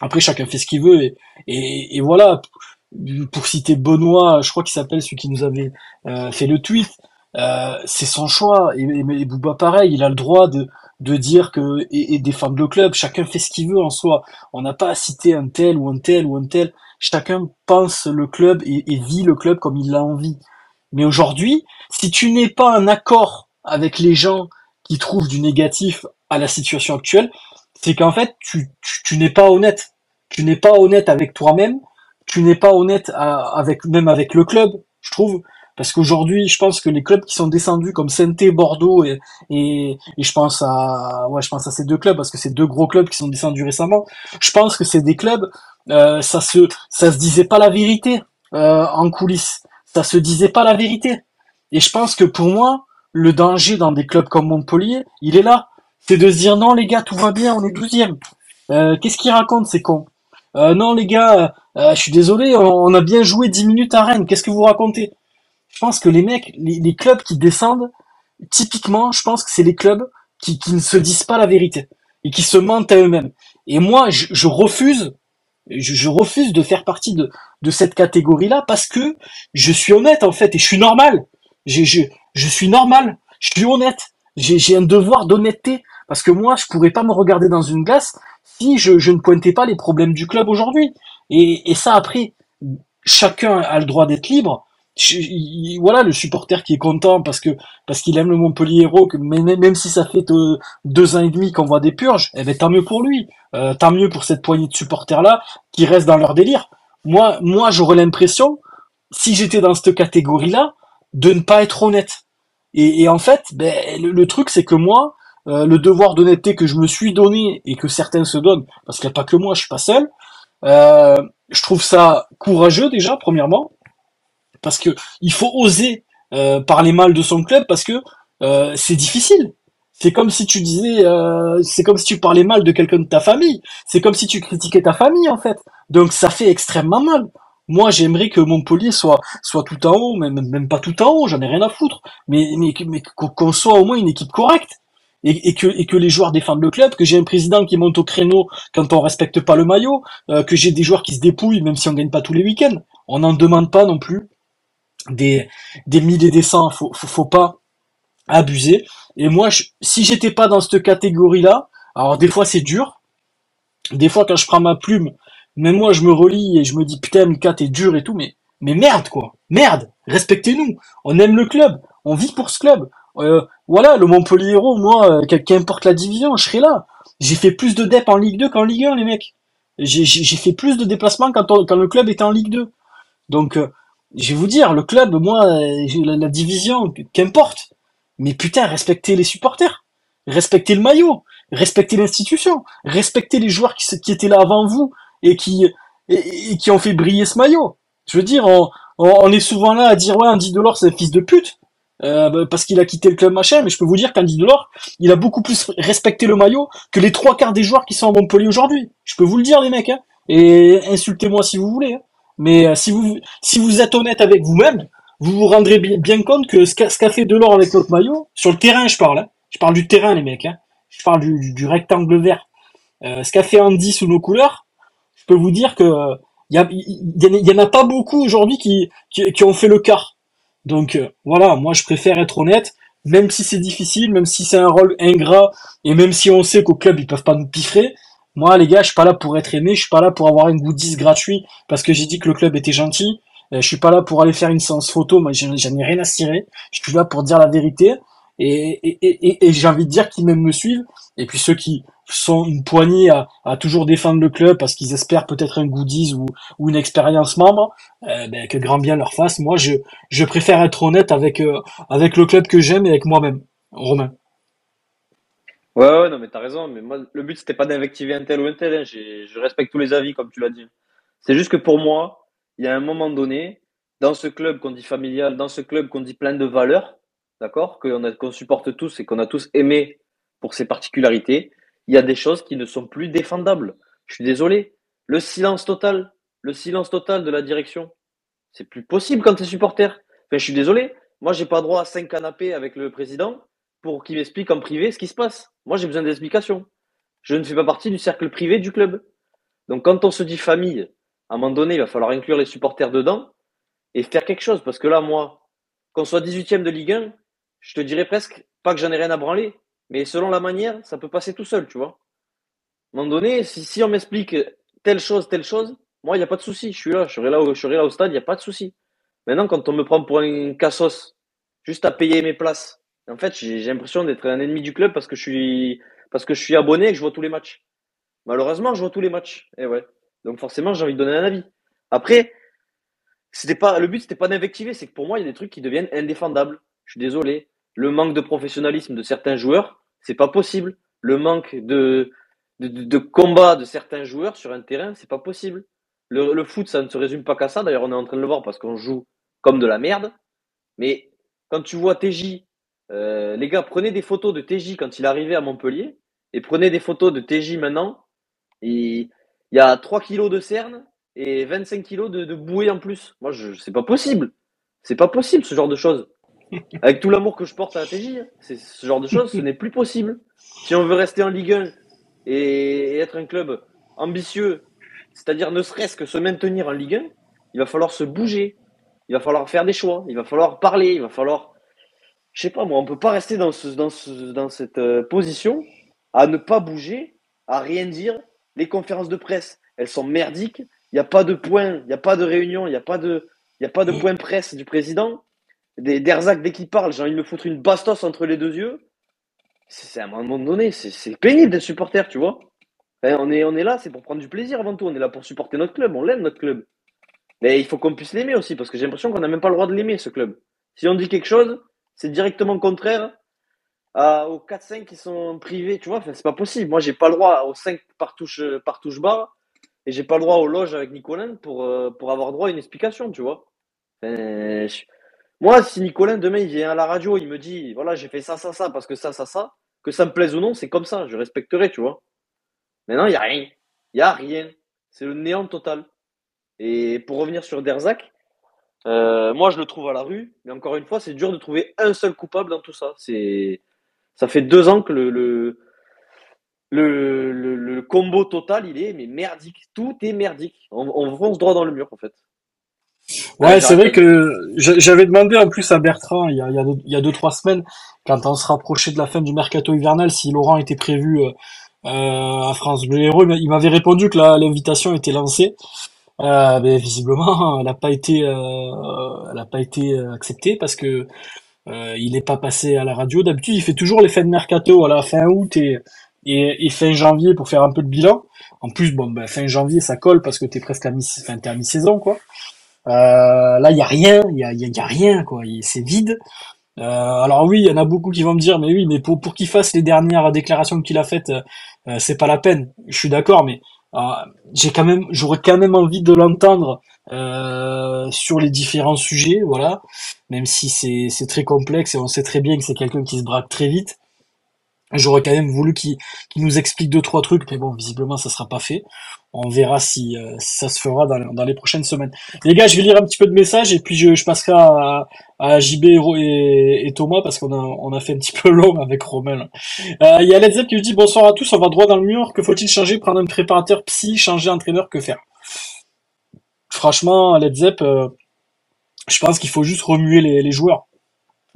Après, chacun fait ce qu'il veut et, et, voilà. Pour citer Benoît, je crois qu'il s'appelle celui qui nous avait euh, fait le tweet. Euh, c'est son choix et, et Bouba pareil, il a le droit de de dire que et, et défendre le club. Chacun fait ce qu'il veut en soi. On n'a pas à citer un tel ou un tel ou un tel. Chacun pense le club et, vit le club comme il l'a envie. Mais aujourd'hui, si tu n'es pas en accord avec les gens qui trouvent du négatif à la situation actuelle, c'est qu'en fait, tu, tu, n'es pas honnête. Tu n'es pas honnête avec toi-même. Tu n'es pas honnête avec même avec le club, je trouve. Parce qu'aujourd'hui, je pense que les clubs qui sont descendus comme saint Bordeaux et, et, et, je pense à ouais, je pense à ces deux clubs parce que c'est deux gros clubs qui sont descendus récemment. Je pense que c'est des clubs, euh, ça se ça se disait pas la vérité euh, en coulisses, ça se disait pas la vérité. Et je pense que pour moi, le danger dans des clubs comme Montpellier, il est là. C'est de se dire non les gars, tout va bien, on est douzième. Euh, Qu'est-ce qu'ils racontent ces cons? Euh, Non les gars, euh, je suis désolé, on, a bien joué 10 minutes à Rennes. Qu'est-ce que vous racontez? Je pense que les mecs, les, clubs qui descendent, typiquement, je pense que c'est les clubs qui, qui ne se disent pas la vérité et qui se mentent à eux-mêmes. Et moi, je, refuse, je, refuse de faire partie de, de cette catégorie-là parce que je suis honnête en fait et je suis normal. Je, je, je suis normal, je suis honnête. J'ai un devoir d'honnêteté parce que moi, je pourrais pas me regarder dans une glace si je, je ne pointais pas les problèmes du club aujourd'hui. Et, et ça, après, chacun a le droit d'être libre. Voilà, le supporter qui est content parce que parce qu'il aime le Montpellier que même, même si ça fait deux, ans et demi qu'on voit des purges, eh ben tant mieux pour lui, euh, tant mieux pour cette poignée de supporters là qui restent dans leur délire. Moi, moi, j'aurais l'impression, si j'étais dans cette catégorie là, de ne pas être honnête. Et, et en fait, ben, le, truc c'est que moi, euh, le devoir d'honnêteté que je me suis donné et que certains se donnent, parce qu'il n'y a pas que moi, je suis pas seul, euh, je trouve ça courageux déjà, premièrement, parce que il faut oser euh, parler mal de son club parce que euh, c'est difficile. C'est comme si tu disais, euh, c'est comme si tu parlais mal de quelqu'un de ta famille. C'est comme si tu critiquais ta famille en fait. Donc ça fait extrêmement mal. Moi, j'aimerais que Montpellier soit soit tout en haut, même même pas tout en haut, j'en ai rien à foutre. Mais mais, mais qu'on soit au moins une équipe correcte et, que, et que les joueurs défendent le club, que j'ai un président qui monte au créneau quand on respecte pas le maillot, euh, que j'ai des joueurs qui se dépouillent même si on gagne pas tous les week-ends. On n'en demande pas non plus des, des milliers des cents, faut, faut, pas abuser. Et moi, je, si j'étais pas dans cette catégorie-là, alors des fois c'est dur, des fois quand je prends ma plume, même moi je me relis et je me dis putain Mika t'es dur et tout, mais mais merde quoi, merde, respectez-nous, on aime le club, on vit pour ce club, euh, voilà, le Montpellier moi, euh, qu'importe la division, je serai là. J'ai fait plus de dep en Ligue 2 qu'en Ligue 1, les mecs. J'ai fait plus de déplacements quand, quand le club était en Ligue 2. Donc, euh, je vais vous dire, le club, moi, la, la division, qu'importe. Mais putain, respectez les supporters. Respectez le maillot. Respectez l'institution. Respectez les joueurs qui, qui étaient là avant vous et qui, et, qui ont fait briller ce maillot. Je veux dire, on, est souvent là à dire, ouais, Andy Delors, c'est un fils de pute. Euh, bah, parce qu'il a quitté le club machin, mais je peux vous dire qu'Andy Delors, il a beaucoup plus respecté le maillot que les trois quarts des joueurs qui sont à Montpellier aujourd'hui. Je peux vous le dire, les mecs, hein. et insultez-moi si vous voulez. Hein. Mais euh, si vous si vous êtes honnête avec vous-même, vous vous rendrez bien, compte que ce qu'a fait Delors avec notre maillot, sur le terrain, je parle. Hein. Je parle du terrain, les mecs. Hein. Je parle du, rectangle vert. Euh, ce qu'a fait Andy sous nos couleurs, je peux vous dire que il y, y, en a pas beaucoup aujourd'hui qui, qui, ont fait le quart. Donc euh, voilà, moi je préfère être honnête, même si c'est difficile, même si c'est un rôle ingrat, et même si on sait qu'au club ils peuvent pas nous piffrer. Moi les gars, je suis pas là pour être aimé, je suis pas là pour avoir une goodies gratuit parce que j'ai dit que le club était gentil. Euh, je suis pas là pour aller faire une séance photo, moi j'en ai rien à cirer. Je suis là pour dire la vérité. Et, et, j'ai envie de dire qu'ils même me suivent. Et puis ceux qui sont une poignée à, toujours défendre le club parce qu'ils espèrent peut-être un goodies ou, ou une expérience membre, euh, ben, que grand bien leur fasse. Moi, je, je préfère être honnête avec, euh, avec le club que j'aime et avec moi-même. Romain. Ouais, ouais, non, mais t'as raison. Mais moi, le but, c'était pas d'invectiver un tel ou un tel. Hein. Je respecte tous les avis, comme tu l'as dit. C'est juste que pour moi, il y a un moment donné, dans ce club qu'on dit familial, dans ce club qu'on dit plein de valeurs, d'accord, qu'on supporte tous et qu'on a tous aimé pour ses particularités, il y a des choses qui ne sont plus défendables. Je suis désolé. Le silence total, le silence total de la direction, c'est plus possible quand tu es supporter. Enfin, je suis désolé. Moi, j'ai pas droit à cinq canapés avec le président pour qu'il m'explique en privé ce qui se passe. Moi, j'ai besoin d'explications. Je ne fais pas partie du cercle privé du club. Donc, quand on se dit famille, à un moment donné, il va falloir inclure les supporters dedans et faire quelque chose. Parce que là, moi, qu'on soit 18e de Ligue 1, je te dirais presque pas que j'en ai rien à branler. Mais selon la manière, ça peut passer tout seul, tu vois. À un moment donné, si, on m'explique telle chose, telle chose, moi, il n'y a pas de souci. Je suis là, je serai là, je serai là au stade, il n'y a pas de souci. Maintenant, quand on me prend pour un cassos, juste à payer mes places, en fait, j'ai l'impression d'être un ennemi du club parce que je suis, parce que je suis abonné et que je vois tous les matchs. Malheureusement, je vois tous les matchs. Et ouais. Donc forcément, j'ai envie de donner un avis. Après, c'était pas le but, c'était pas d'invectiver, c'est que pour moi, il y a des trucs qui deviennent indéfendables. Je suis désolé. Le manque de professionnalisme de certains joueurs, c'est pas possible. Le manque de, de, de combat de certains joueurs sur un terrain, c'est pas possible. Le, le, foot, ça ne se résume pas qu'à ça. D'ailleurs, on est en train de le voir parce qu'on joue comme de la merde. Mais quand tu vois TJ, euh, les gars, prenez des photos de TJ quand il arrivé à Montpellier et prenez des photos de TJ maintenant. Il, il y a 3 kilos de cerne et 25 kilos de, de bouée en plus. Moi, je, c'est pas possible. C'est pas possible ce genre de choses. Avec tout l'amour que je porte à la TJ, hein, c'est ce genre de choses, ce n'est plus possible. Si on veut rester en Ligue 1 et, et être un club ambitieux, c'est-à-dire ne serait-ce que se maintenir en Ligue 1, il va falloir se bouger. Il va falloir faire des choix. Il va falloir parler. Il va falloir. Je sais pas, moi, on peut pas rester dans, ce, dans, ce, dans cette euh, position à ne pas bouger, à rien dire. Les conférences de presse, elles sont merdiques. Il n'y a pas de point, il n'y a pas de réunion, il n'y a pas de, il y a pas de point presse du président. Des Derzac, dès qu'il parle, j'ai envie de me foutre une bastos entre les deux yeux. C'est à un moment donné, c'est pénible d'être supporter, tu vois. Enfin, on, est, on est là, c'est pour prendre du plaisir avant tout. On est là pour supporter notre club, on l'aime notre club. Mais il faut qu'on puisse l'aimer aussi, parce que j'ai l'impression qu'on n'a même pas le droit de l'aimer, ce club. Si on dit quelque chose, c'est directement contraire à, aux 4-5 qui sont privés, tu vois. Enfin, c'est pas possible. Moi, j'ai pas le droit aux 5 par touche, par barre, et j'ai pas le droit aux loges avec Nicolin pour, euh, avoir droit à une explication, tu vois. Moi, si Nicolin, demain, il vient à la radio, il me dit, voilà, j'ai fait ça, ça, ça, parce que ça, ça, ça, que ça me plaise ou non, c'est comme ça, je respecterai, tu vois. Maintenant, il n'y a rien. Il n'y a rien. C'est le néant total. Et pour revenir sur Derzac, euh, moi je le trouve à la rue, mais encore une fois, c'est dur de trouver un seul coupable dans tout ça. C'est, ça fait deux ans que le, le, le, le, le combo total, il est mais merdique. Tout est merdique. On, on fonce droit dans le mur en fait. Ouais, c'est vrai que j'avais demandé en plus à Bertrand il y a, il y a, deux, il y a deux trois semaines, quand on se rapprochait de la fin du mercato hivernal, si Laurent était prévu euh, à France Bleu Héros, il m'avait répondu que l'invitation était lancée. Euh, mais visiblement, elle n'a pas été, euh, elle a pas été acceptée parce que euh, il n'est pas passé à la radio. D'habitude, il fait toujours les fins de mercato à la fin août et, et, et, fin janvier pour faire un peu de bilan. En plus, bon, ben, fin janvier, ça colle parce que t'es presque à mi, enfin, à mi-saison, quoi. Euh, là, il y a rien, il y a, y a, rien, quoi. C'est vide. Euh, alors oui, il y en a beaucoup qui vont me dire, mais oui, mais pour, pour qu'il fasse les dernières déclarations qu'il a faites, euh, c'est pas la peine. Je suis d'accord, mais euh, j'ai quand même, j'aurais quand même envie de l'entendre euh, sur les différents sujets, voilà. Même si c'est c'est très complexe et on sait très bien que c'est quelqu'un qui se braque très vite. J'aurais quand même voulu qu'il nous explique deux trois trucs, mais bon, visiblement ça sera pas fait. On verra si, euh, ça se fera dans, dans, les prochaines semaines. Les gars, je vais lire un petit peu de messages et puis je, je passerai à, à JB et, et, Thomas parce qu'on a on a fait un petit peu long avec Romain. Euh, il y a Led Zepp qui nous dit bonsoir à tous, on va droit dans le mur. Que faut-il changer? Prendre un préparateur psy, changer entraîneur, que faire? Franchement, Led Zepp, euh, je pense qu'il faut juste remuer les, les joueurs.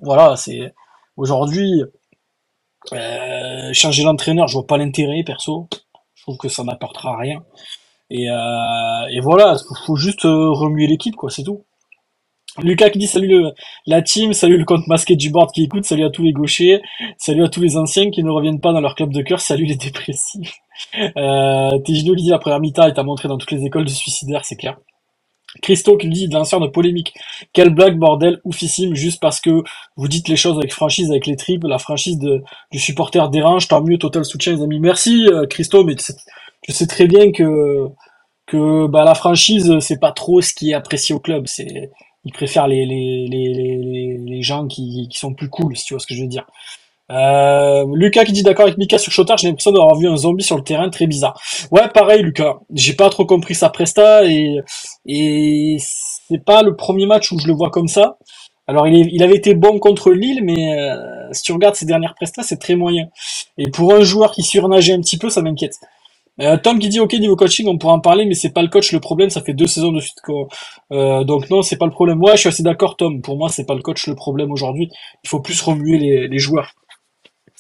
Voilà, c'est aujourd'hui euh, changer l'entraîneur, je vois pas l'intérêt perso. Je trouve que ça n'apportera rien. Et, euh, et voilà, faut juste euh, remuer l'équipe, quoi, c'est tout. Lucas qui dit salut le, la team, salut le compte masqué du board qui écoute, salut à tous les gauchers, salut à tous les anciens qui ne reviennent pas dans leur club de cœur, salut les dépressifs. Euh, Tégino qui dit la première mi-temps est dans toutes les écoles de suicidaires, c'est clair. Christo qui dit lanceur de polémique. Quelle blague, bordel, oufissime, juste parce que vous dites les choses avec franchise, avec les tripes, la franchise de, du supporter dérange, tant mieux, total soutien les amis. Merci euh, Christo, mais je sais très bien que que bah, la franchise, c'est pas trop ce qui est apprécié au club. C'est Ils préfèrent les, les, les, les, les gens qui, qui sont plus cool, si tu vois ce que je veux dire. Euh, Lucas qui dit d'accord avec Mika sur Chotard, j'ai l'impression d'avoir vu un zombie sur le terrain, très bizarre. Ouais, pareil Lucas, j'ai pas trop compris sa presta et, et c'est pas le premier match où je le vois comme ça. Alors il, il avait été bon contre Lille, mais euh, si tu regardes ses dernières prestas, c'est très moyen. Et pour un joueur qui surnageait un petit peu, ça m'inquiète. Euh, Tom qui dit ok niveau coaching on pourra en parler mais c'est pas le coach le problème ça fait deux saisons de suite quoi. Euh, donc non c'est pas le problème. Ouais je suis assez d'accord Tom. Pour moi c'est pas le coach le problème aujourd'hui. Il faut plus remuer les joueurs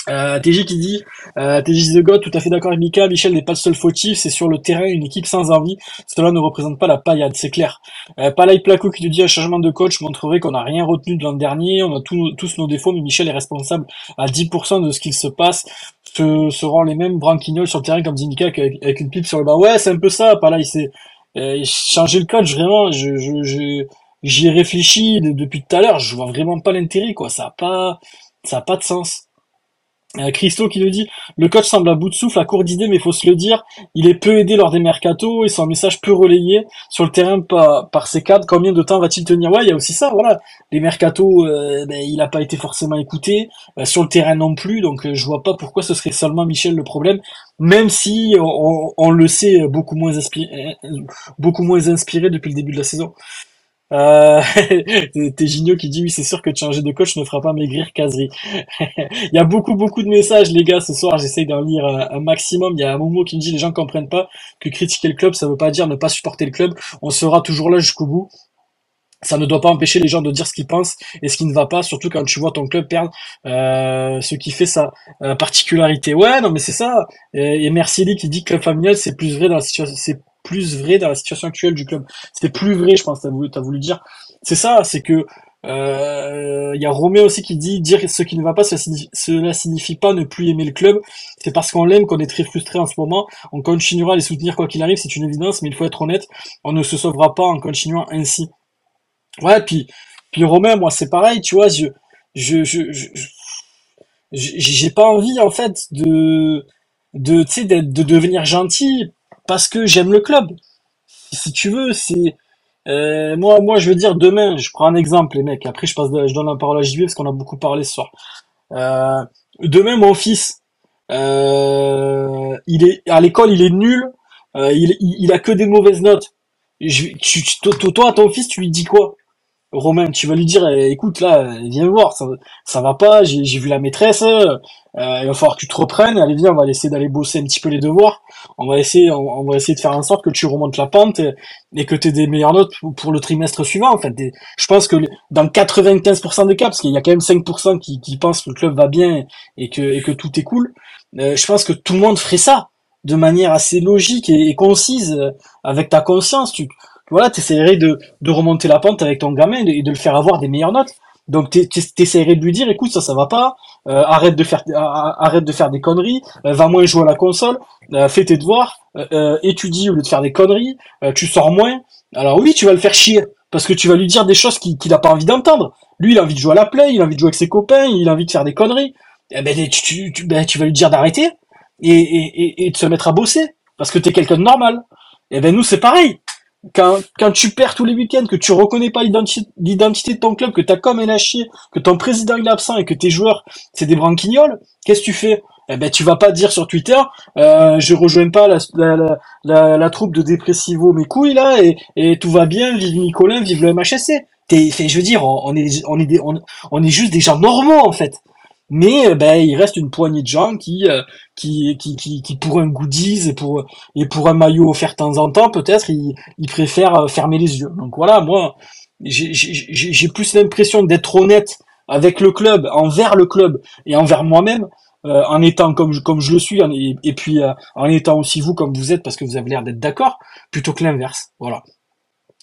euh, TJ qui dit, euh, TJ The God, tout à fait d'accord avec Mika, Michel n'est pas le seul fautif, c'est sur le terrain une équipe sans envie, cela ne représente pas la paillade, c'est clair. Euh, Palay Placo qui nous dit un changement de coach montrerait qu'on n'a rien retenu de l'an dernier, on a tous nos défauts, mais Michel est responsable à 10% de ce qu'il se passe, ce seront les mêmes branquignols sur le terrain comme dit Mika avec, une pipe sur le bas. Ouais, c'est un peu ça, Palay, c'est euh, changer le coach, vraiment, je, je, je j'y ai réfléchi de- depuis tout à l'heure, je vois vraiment pas l'intérêt, quoi. Ça a pas, ça a pas de sens. Euh, Christo qui nous dit le coach semble à bout de souffle, à court d'idées, mais faut se le dire, il est peu aidé lors des mercatos et son message peu relayé sur le terrain par, par ses cadres. Combien de temps va-t-il tenir? Ouais, il y a aussi ça, voilà. Les mercatos, euh, ben, il n'a pas été forcément écouté euh, sur le terrain non plus, donc euh, je vois pas pourquoi ce serait seulement Michel le problème, même si on, le sait beaucoup moins beaucoup moins inspiré depuis le début de la saison. Euh, t'es Gignot qui dit oui c'est sûr que changer de coach ne fera pas maigrir Casery. Il y a beaucoup beaucoup de messages les gars ce soir j'essaye d'en lire un, maximum. Il y a un Momo qui me dit les gens comprennent pas que critiquer le club ça veut pas dire ne pas supporter le club. On sera toujours là jusqu'au bout. Ça ne doit pas empêcher les gens de dire ce qu'ils pensent et ce qui ne va pas, surtout quand tu vois ton club perdre euh, ce qui fait sa euh, particularité. Ouais, non mais c'est ça. Et, et Mercier qui dit que club familial c'est plus vrai dans la situation, plus vrai dans la situation actuelle du club. C'était plus vrai, je pense. T'as voulu, t'as voulu dire. C'est ça, c'est que euh, il y a Roméo aussi qui dit dire ce qui ne va pas, cela signifie, cela signifie pas ne plus aimer le club. C'est parce qu'on l'aime qu'on est très frustré en ce moment. On continuera à les soutenir quoi qu'il arrive, c'est une évidence, mais il faut être honnête, on ne se sauvera pas en continuant ainsi. Ouais, puis puis Romain, moi c'est pareil, tu vois, je je je, j'ai pas envie en fait de de tu sais d'être- de devenir gentil parce que j'aime le club. Si tu veux, c'est euh, moi moi je veux dire demain, je prends un exemple les mecs. Après je passe je donne la parole à JB parce qu'on a beaucoup parlé ce soir. Euh, demain mon fils euh, il est à l'école, il est nul, il, a que des mauvaises notes. Je, tu, toi, ton fils, tu lui dis quoi? Romain, tu vas lui dire, eh, écoute, là, viens voir, ça, ça va pas, j'ai vu la maîtresse, il va falloir que tu te reprennes, allez, viens, on va essayer d'aller bosser un petit peu les devoirs, on va essayer, on, va essayer de faire en sorte que tu remontes la pente et, que tu aies des meilleures notes pour, le trimestre suivant, en fait. Je pense que dans 95% des cas, parce qu'il y a quand même 5% qui, pensent que le club va bien et que, tout est cool, euh, je pense que tout le monde ferait ça de manière assez logique et, concise, euh, avec ta conscience. Tu, voilà, t'essaierais de, de remonter la pente avec ton gamin et de, et de le faire avoir des meilleures notes. Donc t'es- t'es- t'essaierais de lui dire, écoute, ça, ça va pas, euh, arrête de faire, arrête de faire des conneries, euh, va moins jouer à la console, euh, fais tes devoirs, étudie au lieu de faire des conneries, tu sors moins. Alors oui, tu vas le faire chier parce que tu vas lui dire des choses qu'il qu'il a pas envie d'entendre. Lui, il a envie de jouer à la play, il a envie de jouer avec ses copains, il a envie de faire des conneries. Eh ben, tu, ben, vas lui dire d'arrêter et de se mettre à bosser parce que t'es quelqu'un de normal. Eh ben nous, c'est pareil quand, quand tu perds tous les week-ends, que tu reconnais pas l'identi- l'identité de ton club, que ta com est chier, que ton président est absent et que tes joueurs c'est des branquignoles, qu'est-ce que tu fais? Eh ben tu vas pas dire sur Twitter, euh, je rejoins pas la, la, la, la, troupe de dépressivo mes couilles là et, tout va bien, vive Nicolin, vive le MHSC. T'es, je veux dire, on, on est, on est, des, on est juste des gens normaux en fait. Mais euh, ben il reste une poignée de gens qui, euh, qui, qui, qui, qui pour un goodies et pour et pour un maillot offert de temps en temps, peut-être ils, ils préfèrent euh, fermer les yeux. Donc voilà, moi, j'ai plus l'impression d'être honnête avec le club, envers le club et envers moi-même, en étant comme je, comme je le suis, et, puis en étant aussi vous comme vous êtes, parce que vous avez l'air d'être d'accord, plutôt que l'inverse. Voilà.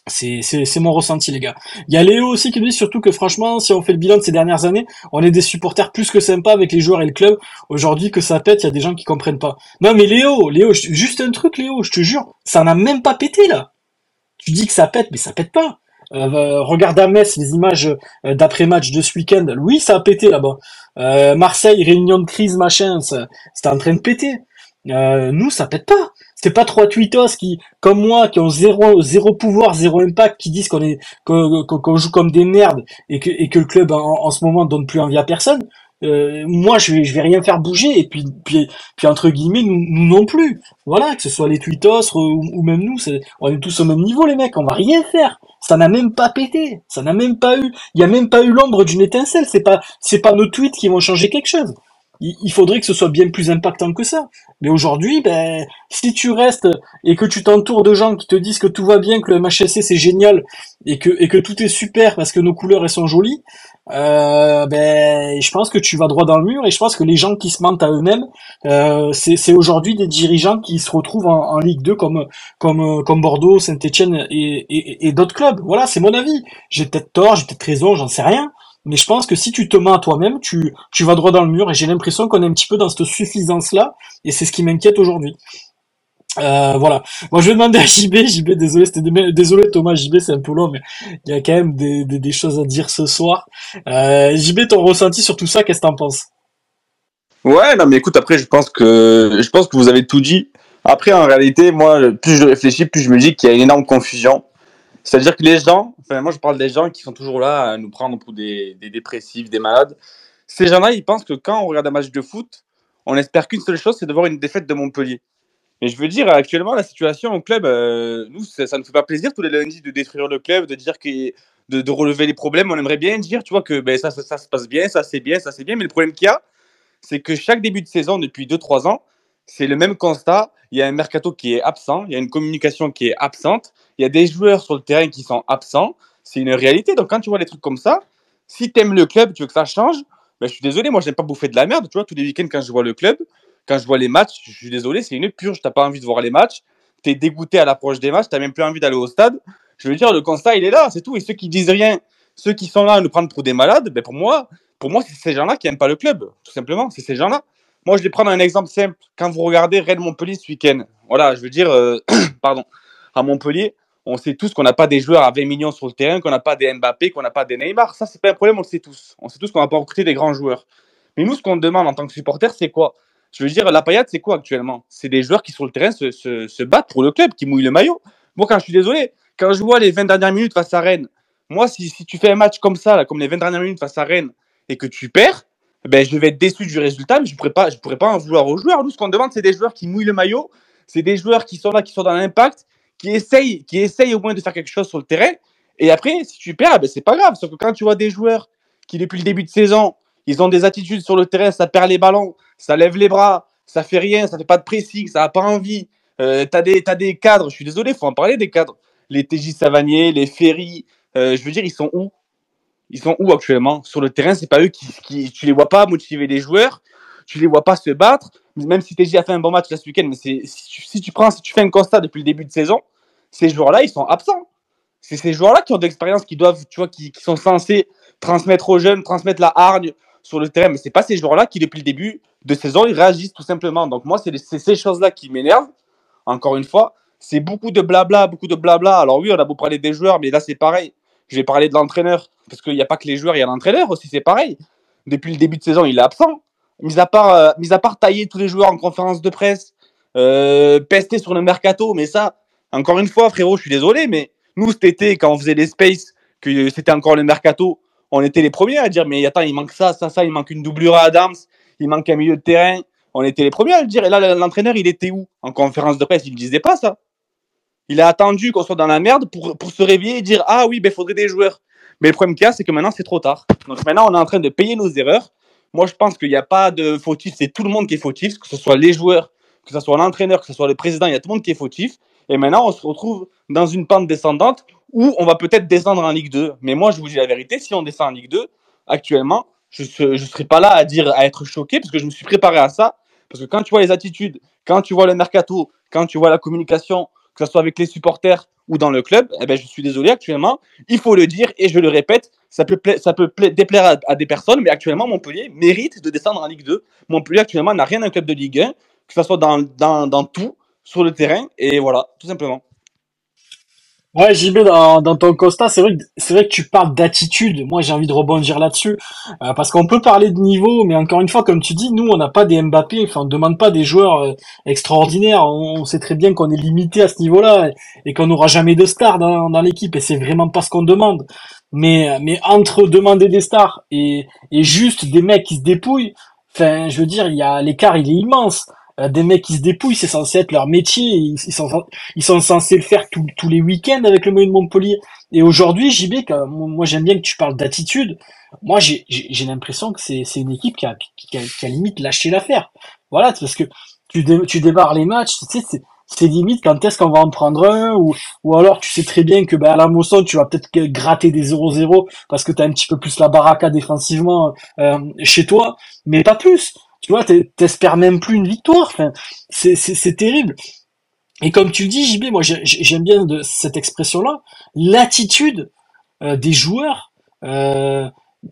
C'est mon ressenti, les gars. Il y a Léo aussi qui nous dit surtout que franchement, si on fait le bilan de ces dernières années, on est des supporters plus que sympas avec les joueurs et le club. Aujourd'hui, que ça pète, il y a des gens qui comprennent pas. Non, mais Léo, Léo, juste un truc, Léo, je te jure, ça n'a même pas pété là. Tu dis que ça pète, mais ça pète pas. Euh, regarde à Metz les images euh, d'après-match de ce week-end. Oui, ça a pété là-bas. Euh, Marseille, réunion de crise, machin, c'était en train de péter. Euh, nous, ça pète pas. C'est pas trois tweetos qui, comme moi, qui ont zéro, pouvoir, zéro impact, qui disent qu'on est, qu'on joue comme des merdes et que, le club en, ce moment donne plus envie à personne. Euh, moi, je vais, vais rien faire bouger et puis, puis, puis entre guillemets, nous, non plus. Voilà, que ce soit les tweetos ou, même nous, on est tous au même niveau, les mecs. On va rien faire. Ça n'a même pas pété. Ça n'a même pas eu. Il y a même pas eu l'ombre d'une étincelle. C'est pas, c'est pas nos tweets qui vont changer quelque chose. Il, faudrait que ce soit bien plus impactant que ça. Mais aujourd'hui, ben, si tu restes et que tu t'entoures de gens qui te disent que tout va bien, que le MHSC c'est génial et que et que tout est super parce que nos couleurs elles sont jolies, euh, ben, je pense que tu vas droit dans le mur et je pense que les gens qui se mentent à eux-mêmes, euh, c'est aujourd'hui des dirigeants qui se retrouvent en, en Ligue 2 comme comme comme Bordeaux, Saint-Étienne et, et, et d'autres clubs. Voilà, c'est mon avis. J'ai peut-être tort, j'ai peut-être raison, j'en sais rien. Mais je pense que si tu te mens à toi-même, tu, tu vas droit dans le mur et j'ai l'impression qu'on est un petit peu dans cette suffisance-là et c'est ce qui m'inquiète aujourd'hui. Euh, voilà. Moi, je vais demander à JB. JB, désolé, c'était désolé Thomas. JB, c'est un peu long, mais il y a quand même des, des, des choses à dire ce soir. Euh, JB, ton ressenti sur tout ça, qu'est-ce que t'en penses? Ouais, non, mais écoute, après, je pense que, je pense que vous avez tout dit. Après, en réalité, moi, plus je réfléchis, plus je me dis qu'il y a une énorme confusion. C'est-à-dire que les gens, enfin, moi, je parle des gens qui sont toujours là à nous prendre pour des, dépressifs, des malades. Ces gens-là, ils pensent que quand on regarde un match de foot, on espère qu'une seule chose, c'est de voir une défaite de Montpellier. Mais je veux dire, actuellement, la situation au club, euh, nous, ça, ne fait pas plaisir tous les lundis de détruire le club, de dire que, de, relever les problèmes. On aimerait bien dire, tu vois, que ben, ça, ça, ça se passe bien, ça c'est bien, ça c'est bien. Mais le problème qu'il y a, c'est que chaque début de saison, depuis 2-3 ans, c'est le même constat. Il y a un mercato qui est absent, il y a une communication qui est absente, il y a des joueurs sur le terrain qui sont absents. C'est une réalité. Donc, quand tu vois des trucs comme ça, si tu aimes le club, tu veux que ça change, ben, je suis désolé, moi, j'aime pas bouffer de la merde. Tu vois, tous les week-ends, quand je vois le club, quand je vois les matchs, je suis désolé, c'est une purge. T'as pas envie de voir les matchs. Tu es dégoûté à l'approche des matchs. Tu même plus envie d'aller au stade. Je veux dire, le constat, il est là, c'est tout. Et ceux qui disent rien, ceux qui sont là à nous prendre pour des malades, ben, pour moi, pour moi, c'est ces gens-là qui n'aiment pas le club, tout simplement. C'est ces gens-là. Moi, je vais prendre un exemple simple. Quand vous regardez Rennes Montpellier ce week-end, voilà, je veux dire, euh, pardon, à Montpellier, on sait tous qu'on n'a pas des joueurs à 20 millions sur le terrain, qu'on n'a pas des Mbappé, qu'on n'a pas des Neymar. Ça, c'est pas un problème, on le sait tous. On sait tous qu'on n'a pas recruté des grands joueurs. Mais nous, ce qu'on demande en tant que supporter, c'est quoi? Je veux dire, la paillade, c'est quoi actuellement? C'est des joueurs qui, sur le terrain, se, se, se, battent pour le club, qui mouillent le maillot. Moi, quand je suis désolé, quand je vois les 20 dernières minutes face à Rennes, moi, si, si tu fais un match comme ça, là, comme les 20 dernières minutes face à Rennes, et que tu perds, ben, je vais être déçu du résultat, mais je ne pourrais, pas, pourrais pas en vouloir aux joueurs. Nous, ce qu'on demande, c'est des joueurs qui mouillent le maillot, c'est des joueurs qui sont là, qui sont dans l'impact, qui essayent, qui essayent au moins de faire quelque chose sur le terrain. Et après, si tu perds, ben, c'est pas grave. Sauf que quand tu vois des joueurs qui, depuis le début de saison, ils ont des attitudes sur le terrain, ça perd les ballons, ça lève les bras, ça fait rien, ça fait pas de pressing, ça n'a pas envie. Euh, tu as, as, des cadres, je suis désolé, il faut en parler des cadres. Les TJ Savanier, les Ferry, euh, je veux dire, ils sont où? Ils sont où actuellement? Sur le terrain, c'est pas eux qui, Tu les vois pas motiver les joueurs, tu les vois pas se battre. Même si TJ a fait un bon match ce week-end, mais si tu, si tu prends, si tu fais un constat depuis le début de saison, ces joueurs-là, ils sont absents. C'est ces joueurs-là qui ont de l'expérience, qui doivent, tu vois, qui, qui, sont censés transmettre aux jeunes, transmettre la hargne sur le terrain. Mais c'est pas ces joueurs-là qui, depuis le début de saison, ils réagissent tout simplement. Donc moi, c'est ces choses-là qui m'énervent. Encore une fois, c'est beaucoup de blabla, beaucoup de blabla. Alors oui, on a beau parler des joueurs, mais là c'est pareil. Je vais parler de l'entraîneur, parce qu'il n'y a pas que les joueurs, il y a l'entraîneur aussi, c'est pareil. Depuis le début de saison, il est absent. Mis à part, euh, mis à part tailler tous les joueurs en conférence de presse, euh, pester sur le mercato, mais ça, encore une fois, frérot, je suis désolé, mais nous cet été, quand on faisait les spaces, que c'était encore le mercato, on était les premiers à dire, mais attends, il manque ça, ça, ça, il manque une doublure à Adams, il manque un milieu de terrain. On était les premiers à le dire. Et là, l'entraîneur, il était où? En conférence de presse, il ne disait pas ça. Il a attendu qu'on soit dans la merde pour, pour se réveiller et dire Ah oui, il ben, faudrait des joueurs. Mais le problème qu'il y a, c'est que maintenant, c'est trop tard. Donc maintenant, on est en train de payer nos erreurs. Moi, je pense qu'il n'y a pas de fautif. C'est tout le monde qui est fautif, que ce soit les joueurs, que ce soit l'entraîneur, que ce soit le président. Il y a tout le monde qui est fautif. Et maintenant, on se retrouve dans une pente descendante où on va peut-être descendre en Ligue 2. Mais moi, je vous dis la vérité, si on descend en Ligue 2, actuellement, je ne serai pas là à dire à être choqué parce que je me suis préparé à ça. Parce que quand tu vois les attitudes, quand tu vois le mercato, quand tu vois la communication, que ce soit avec les supporters ou dans le club, eh ben, je suis désolé, actuellement, il faut le dire et je le répète, ça peut, déplaire à, des personnes, mais actuellement, Montpellier mérite de descendre en Ligue 2. Montpellier, actuellement, n'a rien d'un club de Ligue 1, que ce soit dans tout, sur le terrain, et voilà, tout simplement. Ouais, JB, dans, dans ton constat, c'est vrai que c'est vrai que tu parles d'attitude. Moi, j'ai envie de rebondir là-dessus euh, parce qu'on peut parler de niveau, mais encore une fois, comme tu dis, nous, on n'a pas des Mbappé. Enfin, on demande pas des joueurs euh, extraordinaires. On, on, sait très bien qu'on est limité à ce niveau-là et, qu'on n'aura jamais de stars dans, dans l'équipe. Et c'est vraiment pas ce qu'on demande. Mais mais entre demander des stars et et juste des mecs qui se dépouillent, enfin, je veux dire, il y a l'écart, il est immense des mecs qui se dépouillent, c'est censé être leur métier, ils, sont, censés le faire tous les week-ends avec le moyen de Montpellier. Et aujourd'hui, JB, moi j'aime bien que tu parles d'attitude, moi j'ai l'impression que c'est une équipe qui a, qui, a, qui a limite lâché l'affaire. Voilà, parce que tu, dé, tu démarres les matchs, tu sais, c'est limite quand est-ce qu'on va en prendre un, ou, alors tu sais très bien que ben, à la moisson, tu vas peut-être gratter des 0-0 parce que tu un petit peu plus la baraka défensivement euh, chez toi, mais pas plus tu vois, t'espères même plus une victoire. Enfin, c'est terrible. Et comme tu dis, JB, moi j'aime bien de cette expression-là, l'attitude euh, des joueurs. Euh,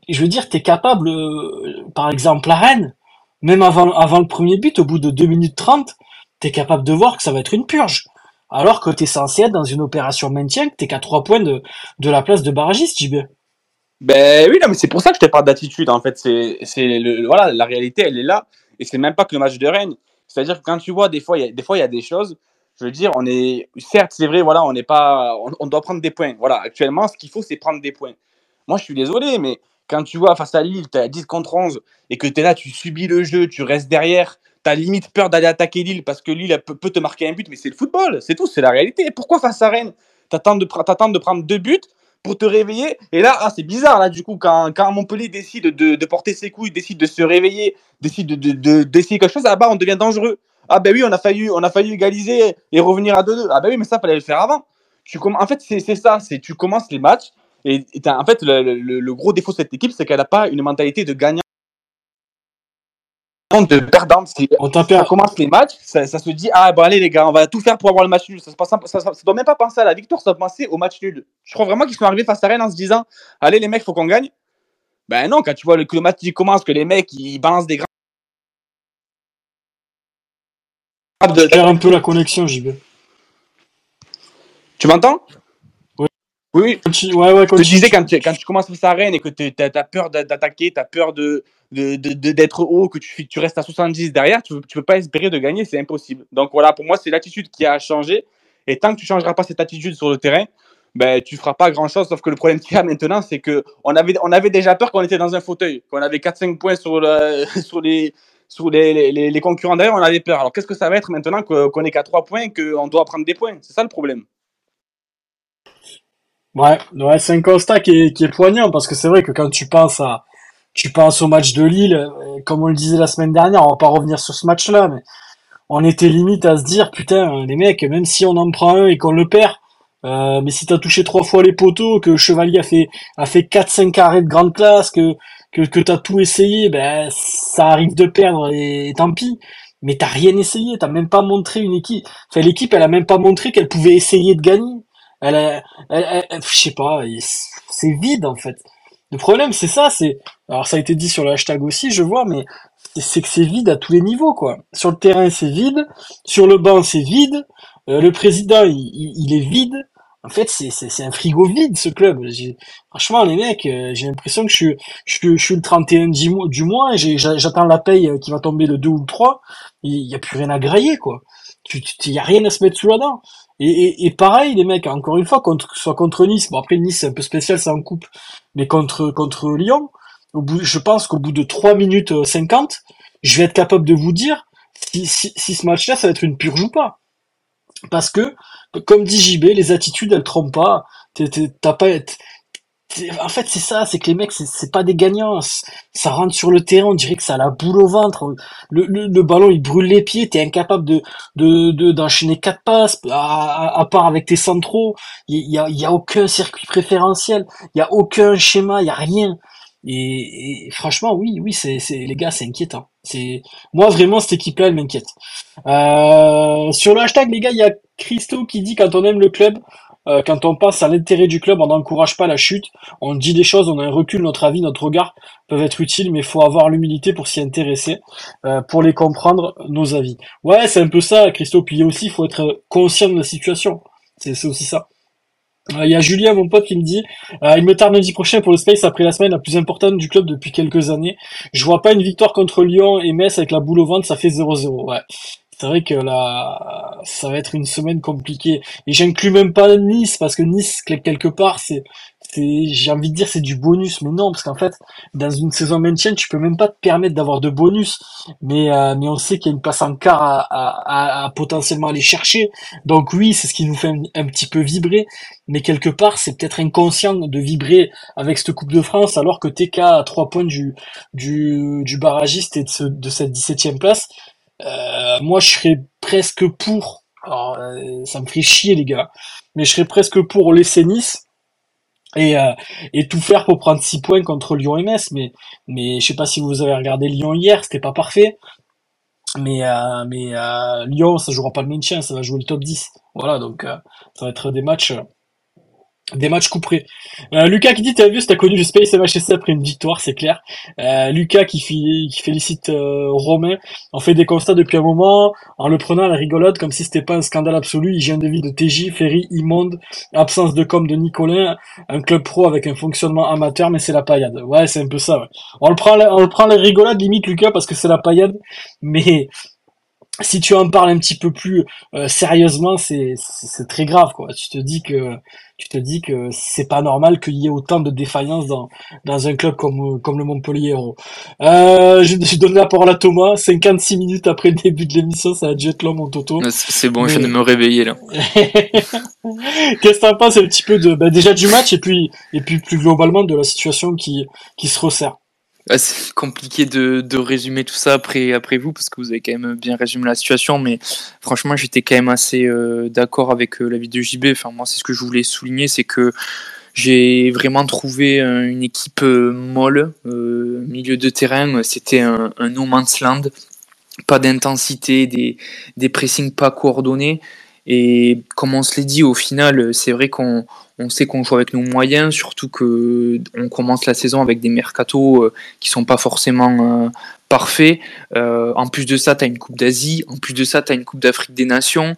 je veux dire, t'es capable, euh, par exemple, à Rennes, même avant, avant le premier but, au bout de 2 minutes 30, t'es capable de voir que ça va être une purge. Alors que t'es censé être dans une opération maintien, que t'es qu'à trois points de, de la place de barragiste, JB. Ben oui, non, mais c'est pour ça que je te parle d'attitude, en fait. C'est, c'est le, voilà, la réalité, elle est là. Et c'est même pas que le match de Rennes. C'est-à-dire que quand tu vois, des fois, il y a, des des choses. Je veux dire, on est, certes, c'est vrai, voilà, on n'est pas, on, doit prendre des points. Voilà, actuellement, ce qu'il faut, c'est prendre des points. Moi, je suis désolé, mais quand tu vois face à Lille, tu as 10 contre 11 et que tu es là, tu subis le jeu, tu restes derrière, tu as limite peur d'aller attaquer Lille parce que Lille peut, te marquer un but, mais c'est le football, c'est tout, c'est la réalité. Pourquoi face à Rennes, tu attends t'attends de prendre deux buts pour te réveiller Et là, ah, c'est bizarre, là, du coup, quand, quand Montpellier décide de, porter ses couilles, décide de se réveiller, décide de, de, d'essayer quelque chose, ah bah, on devient dangereux. Ah ben oui, on a failli, on a failli égaliser et revenir à 2-2. Ah ben oui, mais ça, fallait le faire avant. Tu en fait, c'est ça, c'est tu commences les matchs et en fait, le, le- le gros défaut de cette équipe, c'est qu'elle n'a pas une mentalité de gagnant, de perdante. C'est- On Ça commence les matchs, ça, ça se dit ah bon allez les gars, on va tout faire pour avoir le match nul. Ça se passe, ça, ça, ça doit même pas penser à la victoire, ça doit penser au match nul. Je crois vraiment qu'ils sont arrivés face à Rennes en se disant allez les mecs, faut qu'on gagne. Ben non, quand tu vois le, que le match il commence, que les mecs ils balancent des grands de- Je perds un peu la connexion, JB. Tu m'entends? Oui. Oui, Ouais, ouais, Je te disais, quand tu, quand tu commences face à Rennes et que tu as, peur d'a- d'attaquer, tu as peur de, de, d'être haut, que tu, tu restes à 70 derrière, tu ne peux pas espérer de gagner, c'est impossible. Donc voilà, pour moi, c'est l'attitude qui a changé. Et tant que tu ne changeras pas cette attitude sur le terrain, ben, tu ne feras pas grand-chose. Sauf que le problème qu'il y a maintenant, c'est qu'on avait, on avait déjà peur qu'on était dans un fauteuil, qu'on avait 4-5 points sur, le, sur, les, sur les, les- concurrents derrière, on avait peur. Alors qu'est-ce que ça va être maintenant qu'on est qu'à 3 points, qu'on doit prendre des points? C'est ça le problème. Ouais, ouais, c'est un constat qui est, qui est poignant parce que c'est vrai que quand tu penses à, tu penses au match de Lille, euh, comme on le disait la semaine dernière, on va pas revenir sur ce match-là, mais on était limite à se dire, putain, les mecs, même si on en prend un et qu'on le perd, euh, mais si t'as touché trois fois les poteaux, que Chevalier a fait, a fait 4-5 arrêts de grande classe, que, que, t'as tout essayé, ben, ça arrive de perdre et, tant pis. Mais t'as rien essayé, t'as même pas montré une équipe. Enfin, l'équipe, elle a même pas montré qu'elle pouvait essayer de gagner. Elle, a- elle, elle- je sais pas, c'est vide en fait. Le problème, c'est ça, c'est, alors ça a été dit sur le hashtag aussi, je vois, mais c'est- que c'est vide à tous les niveaux, quoi. Sur le terrain, c'est vide. Sur le banc, c'est vide. Euh, le président, il, il, est vide. En fait, c'est, un frigo vide, ce club. Franchement, les mecs, euh, j'ai l'impression que je suis, je, suis- le 31 du mois, et j'attends la paye euh, qui va tomber le 2 ou le 3. Il y a plus rien à grailler, quoi. Il y a rien à se mettre sous la dent. Et, et, et pareil, les mecs, encore une fois, contre, soit contre Nice, bon après Nice c'est un peu spécial, c'est en coupe, mais contre, contre Lyon, je pense qu'au bout de 3 minutes euh, 50, je vais être capable de vous dire si, si, si ce match-là, ça va être une purge ou pas. Parce que, comme dit JB, les attitudes, elles trompent pas. T'as pas... En fait, c'est ça, c'est que les mecs, c'est- pas des gagnants. Ça rentre sur le terrain, on dirait que ça a la boule au ventre. Le, le, ballon, il brûle les pieds, t'es incapable de de de- d'enchaîner quatre passes, à, part avec tes centraux. Il y a, y a aucun circuit préférentiel, il y a aucun schéma, il y a rien. Et, franchement, oui, oui, c'est, les gars, c'est inquiétant. C'est, moi, vraiment, cette équipe-là, elle m'inquiète. Euh, sur le hashtag, les gars, il y a Christo qui dit quand on aime le club, euh, quand on pense à l'intérêt du club, on n'encourage pas la chute. On dit des choses, on a un recul, notre avis, notre regard peuvent être utiles, mais faut avoir l'humilité pour s'y intéresser, euh, pour les comprendre, nos avis. Ouais, c'est un peu ça, Christo. Puis aussi, faut être conscient de la situation. C'est aussi ça. Euh, Il y a Julien, mon pote, qui me dit euh, Il me tarde lundi prochain pour le Space après la semaine la plus importante du club depuis quelques années. Je vois pas une victoire contre Lyon et Metz avec la boule au ventre, ça fait 0-0. Ouais. C'est vrai que là, ça va être une semaine compliquée. Et j'inclus même pas Nice, parce que Nice, quel- quelque part, c'est, j'ai envie de dire, c'est du bonus. Mais non, parce qu'en fait, dans une saison maintien, tu peux même pas te permettre d'avoir de bonus. Mais, euh, mais on sait qu'il y a une place en quart à, potentiellement aller chercher. Donc oui, c'est ce qui nous fait un, petit peu vibrer. Mais quelque part, c'est peut-être inconscient de vibrer avec cette Coupe de France alors que t'es qu'à trois points du, du, du barragiste et de, ce- de cette 17e place. Euh, moi, je serais presque pour. Alors, euh, ça me ferait chier, les gars. Mais je serais presque pour laisser Nice et, euh, et tout faire pour prendre 6 points contre Lyon et Metz. Mais, mais je sais pas si vous avez regardé Lyon hier, c'était pas parfait. Mais, euh, euh, Lyon, ça jouera pas le maintien, ça va jouer le top 10. Voilà, donc ça va être des matchs. Des matchs couperés. Euh, Lucas qui dit t'as vu t'as connu le Space MHSC après une victoire c'est clair. Euh, Lucas qui, qui félicite euh, Romain on fait des constats depuis un moment en le prenant à la rigolade comme si c'était pas un scandale absolu. Hygiène de vie de TJ, Ferry, immonde, absence de com de Nicolin, un club pro avec un fonctionnement amateur mais c'est la paillade. Ouais c'est un peu ça. Ouais. On le prend on le prend la rigolade limite Lucas parce que c'est la paillade mais si tu en parles un petit peu plus euh, sérieusement, c'est c'est très grave quoi. Tu te dis que tu te dis que c'est pas normal qu'il y ait autant de défaillances dans dans un club comme comme le Montpellier Euh, je, je donne la parole à Thomas. 56 minutes après le début de l'émission, ça a dû être là mon Toto. C'est bon, je viens de me réveiller là. Qu'est-ce que t'en penses un petit peu de bah, déjà du match et puis et puis plus globalement de la situation qui qui se resserre? C'est compliqué de, de, résumer tout ça après, après vous, parce que vous avez quand même bien résumé la situation, mais franchement, j'étais quand même assez euh, d'accord avec euh, l'avis de JB. Enfin, moi, c'est ce que je voulais souligner, c'est que j'ai vraiment trouvé euh, une équipe molle, milieu de terrain, c'était un, un no man's land, pas d'intensité, des, des pressings pas coordonnés. Et comme on se l'est dit, au final, c'est vrai qu'on on sait qu'on joue avec nos moyens, surtout que on commence la saison avec des mercatos euh, qui sont pas forcément euh, parfaits. Euh, en plus de ça, tu as une Coupe d'Asie, en plus de ça, tu as une Coupe d'Afrique des Nations.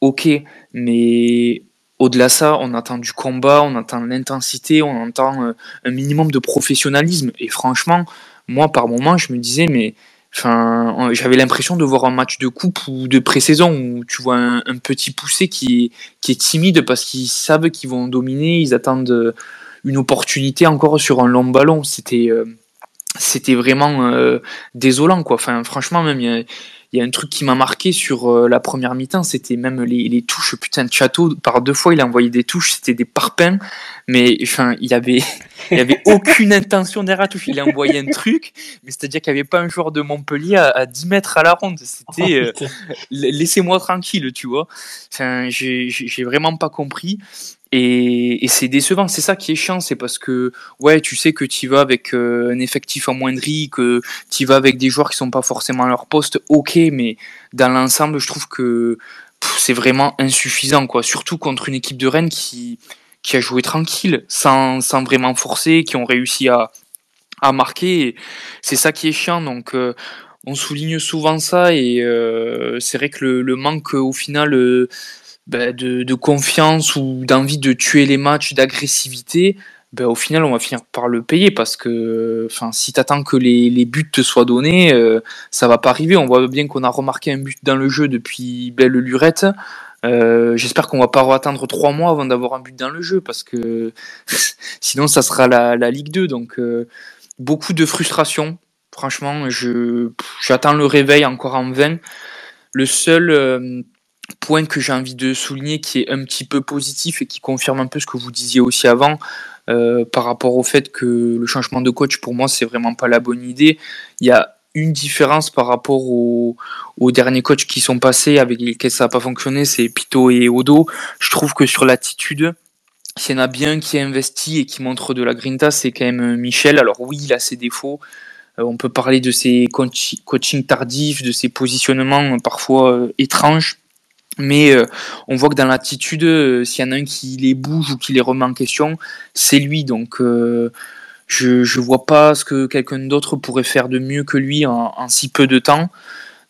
Ok, mais au-delà de ça, on attend du combat, on attend l'intensité, on entend un minimum de professionnalisme. Et franchement, moi, par moment, je me disais, mais J'avais l'impression de voir un match de coupe ou de pré-saison où tu vois un, petit poussé qui est, timide parce qu'ils savent qu'ils vont dominer, ils attendent une opportunité encore sur un long ballon. C'était euh, c'était vraiment euh, désolant quoi. Enfin, franchement, même il il y a un truc qui m'a marqué sur euh, la première mi-temps, c'était même les, les, touches. Putain, de Château, par deux fois, il a envoyé des touches, c'était des parpaings, mais enfin, il avait, il avait aucune intention derrière la touche. Il a envoyé un truc, mais c'est-à-dire qu'il n'y avait pas un joueur de Montpellier à, à 10 mètres à la ronde. C'était, oh, euh, laissez-moi tranquille, tu vois. Enfin, j'ai vraiment pas compris. Et, et c'est décevant, c'est ça qui est chiant, c'est parce que ouais, tu sais que tu vas avec euh, un effectif amoindri, que tu vas avec des joueurs qui sont pas forcément à leur poste, ok, mais dans l'ensemble, je trouve que c'est vraiment insuffisant, quoi. Surtout contre une équipe de Rennes qui, qui a joué tranquille, sans, sans vraiment forcer, qui ont réussi à, à marquer. C'est ça qui est chiant, donc. Euh, on souligne souvent ça et euh, c'est vrai que le, le, manque au final ben, de, de, confiance ou d'envie de tuer les matchs, d'agressivité, ben, au final, on va finir par le payer parce que enfin, si tu attends que les, les, buts te soient donnés, euh, ça va pas arriver. On voit bien qu'on a remarqué un but dans le jeu depuis belle lurette. Euh, J'espère qu'on va pas attendre trois mois avant d'avoir un but dans le jeu parce que sinon, ça sera la, la Ligue 2. Donc, euh, beaucoup de frustration. Franchement, je j'attends le réveil encore en vain. Le seul euh, point que j'ai envie de souligner qui est un petit peu positif et qui confirme un peu ce que vous disiez aussi avant euh, par rapport au fait que le changement de coach pour moi c'est vraiment pas la bonne idée. Il y a une différence par rapport aux, derniers coachs qui sont passés avec lesquels ça n'a pas fonctionné, c'est Pito et Odo. Je trouve que sur l'attitude, s'il y en a bien qui a investi et qui montre de la grinta, c'est quand même Michel. Alors oui, il a ses défauts. Euh, on peut parler de ses coaching tardifs, de ses positionnements parfois euh, étranges. Mais euh, on voit que dans l'attitude, euh, s'il y en a un qui les bouge ou qui les remet en question, c'est lui. Donc euh, je je vois pas ce que quelqu'un d'autre pourrait faire de mieux que lui en, en si peu de temps.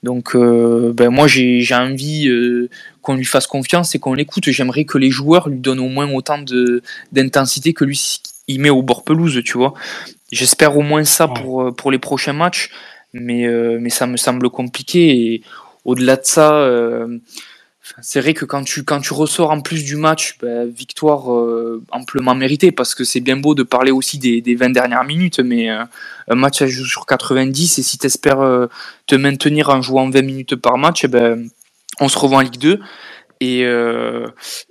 Donc ben moi j'ai envie qu'on lui fasse confiance et qu'on l'écoute. J'aimerais que les joueurs lui donnent au moins autant d'intensité que lui il met au bord pelouse, tu vois. J'espère au moins ça pour pour les prochains matchs, mais mais ça me semble compliqué et au-delà de ça c'est vrai que quand tu, quand tu ressors en plus du match, ben, victoire euh, amplement méritée, parce que c'est bien beau de parler aussi des, des 20 dernières minutes, mais euh, un match à jouer sur 90, et si tu espères euh, te maintenir en jouant 20 minutes par match, eh ben, on se revoit en Ligue 2. Et,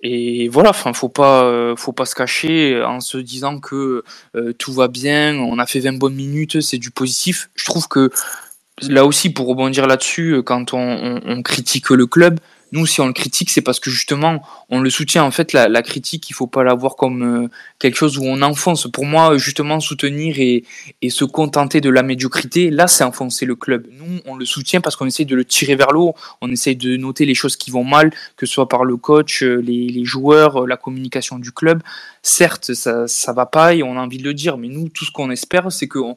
et voilà, enfin, faut faut pas se cacher en se disant que tout va bien, on a fait 20 bonnes minutes, c'est du positif. Je trouve que là aussi, pour rebondir là-dessus, quand on, critique le club, nous, si on le critique, c'est parce que justement, on le soutient. En fait, la, critique, il faut pas la voir comme euh, quelque chose où on enfonce. Pour moi, justement, soutenir et, se contenter de la médiocrité, là, c'est enfoncer le club. Nous, on le soutient parce qu'on essaye de le tirer vers l'eau. On essaye de noter les choses qui vont mal, que ce soit par le coach, euh, les, joueurs, euh, la communication du club. Certes, ça, ça va pas et on a envie de le dire, mais nous, tout ce qu'on espère, c'est qu'on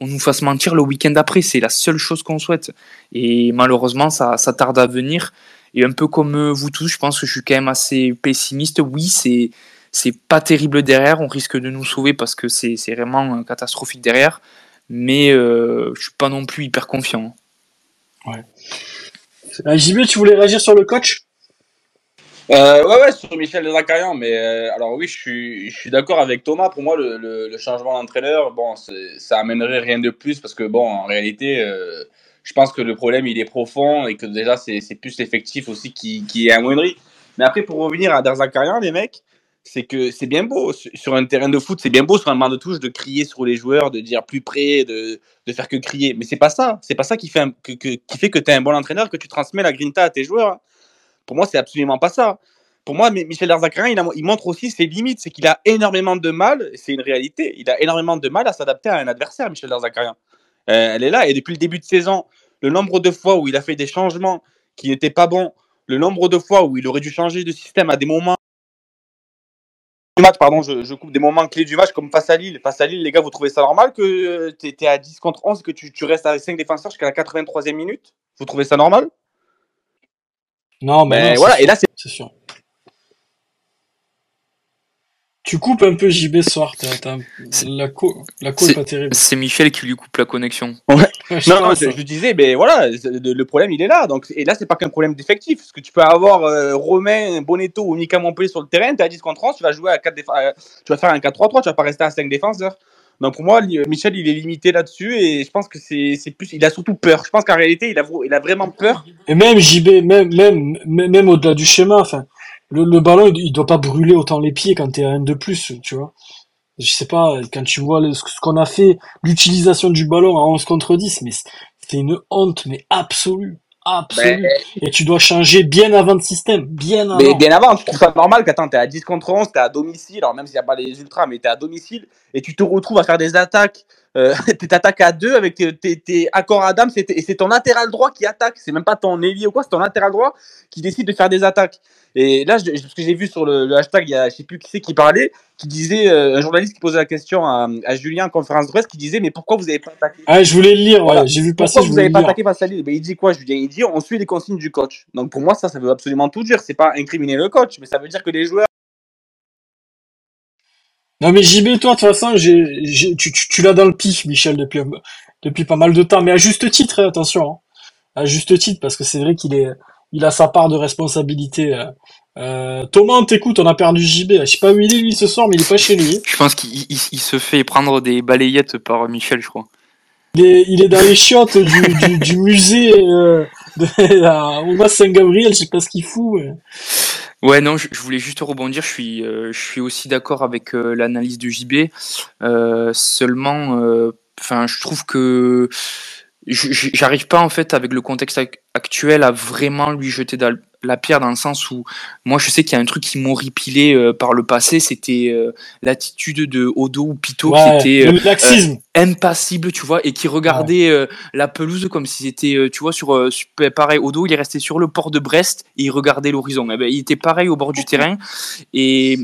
on nous fasse mentir le week-end après. C'est la seule chose qu'on souhaite. Et malheureusement, ça, ça tarde à venir. Et un peu comme euh, vous tous, je pense que je suis quand même assez pessimiste. Oui, c'est c'est pas terrible derrière. On risque de nous sauver parce que c'est vraiment catastrophique derrière. Mais euh, je suis pas non plus hyper confiant. Ouais. Euh, JB, tu voulais réagir sur le coach? Euh, ouais, ouais, sur Michel Zacarian, mais alors oui, je suis, je suis d'accord avec Thomas. Pour moi, le, le, changement d'entraîneur, bon, ça amènerait rien de plus parce que, bon, en réalité, je pense que le problème, il est profond et que déjà, c'est plus l'effectif aussi qui, qui est amoindri. Mais après, pour revenir à Darzakarian, les mecs, c'est que c'est bien beau sur un terrain de foot, c'est bien beau sur un banc de touche de crier sur les joueurs, de dire plus près, de, de faire que crier. Mais c'est pas ça. C'est pas ça qui fait, que, qui fait que tu es un bon entraîneur, que tu transmets la grinta à tes joueurs. Pour moi, c'est absolument pas ça. Pour moi, Michel Darzakarian, il, montre aussi ses limites. C'est qu'il a énormément de mal, c'est une réalité, il a énormément de mal à s'adapter à un adversaire, Michel Darzakarian. Euh, elle est là. Et depuis le début de saison, le nombre de fois où il a fait des changements qui n'étaient pas bons, le nombre de fois où il aurait dû changer de système à des moments du match, pardon, je, coupe des moments clés du match comme face à Lille. Face à Lille, les gars, vous trouvez ça normal que euh, tu étais à 10 contre 11 et que tu, tu restes avec 5 défenseurs jusqu'à la 83e minute? Vous trouvez ça normal? Non, mais, voilà, et là c'est sûr. Tu coupes un peu JB ce soir, la co, la co est, pas terrible. C'est Michel qui lui coupe la connexion. Ouais. non, non, je, disais, mais voilà, le, problème il est là. Donc, et là, c'est pas qu'un problème d'effectif. Parce que tu peux avoir euh, Romain, Bonetto ou Mika Montpellier sur le terrain, tu as 10 contre 11, tu vas jouer à 4 euh, tu vas faire un 4-3-3, tu vas pas rester à 5 défenseurs. Donc pour moi, Michel, il est limité là-dessus et je pense que c'est plus, il a surtout peur. Je pense qu'en réalité, il a, il a vraiment peur. Et même JB, même, même, même au-delà du schéma, enfin, le, le ballon, il, doit pas brûler autant les pieds quand t'es à un de plus, tu vois. Je sais pas, quand tu vois ce qu'on a fait, l'utilisation du ballon à 11 contre 10, mais c'est une honte, mais absolue. Absolue. Ben, et tu dois changer bien avant le système, bien avant. Mais bien avant, tu trouves ça normal qu'attends, t'es à 10 contre 11, t'es à domicile, alors même s'il n'y a pas les ultras, mais t'es à domicile, et tu te retrouves à faire des attaques euh, tu t'attaques à deux avec tes, accords à dames, et c'est ton latéral droit qui attaque. C'est même pas ton ailier ou quoi, c'est ton latéral droit qui décide de faire des attaques. Et là, ce que j'ai vu sur le, hashtag, il y a, je sais plus qui c'est qui parlait, qui disait, euh, un journaliste qui posait la question à, Julien en conférence de presse, qui disait, mais pourquoi vous n'avez pas attaqué? Ah, je voulais le lire, voilà. j'ai vu passer. Pourquoi vous n'avez pas attaqué face à Lille? Il dit quoi, Julien? Il dit, on suit les consignes du coach. Donc pour moi, ça, ça veut absolument tout dire. C'est pas incriminer le coach, mais ça veut dire que les joueurs non mais JB, toi, de toute façon, tu, l'as dans le pif, Michel, depuis, depuis pas mal de temps, mais à juste titre, hein, attention, hein. à juste titre, parce que c'est vrai qu'il est, il a sa part de responsabilité. Euh, euh Thomas, on t'écoute, on a perdu JB. Je sais pas où il est lui ce soir, mais il est pas chez lui. Je pense qu'il se fait prendre des balayettes par Michel, je crois. Il est, il est dans les chiottes du, du, musée euh, de Saint-Gabriel, je sais pas ce qu'il fout. Ouais, non, je, voulais juste rebondir. Je suis, euh, je suis aussi d'accord avec euh, l'analyse du JB. Euh, seulement, enfin, je trouve que j'arrive pas en fait avec le contexte actuel à vraiment lui jeter la pierre dans le sens où moi je sais qu'il y a un truc qui m'horripilait euh, par le passé c'était euh, l'attitude de Odo ou Pito qui était euh, impassible tu vois et qui regardait la pelouse comme si c'était tu vois sur pareil Odo il est resté sur le port de Brest et il regardait l'horizon. Eh ben, il était pareil au bord du terrain. Et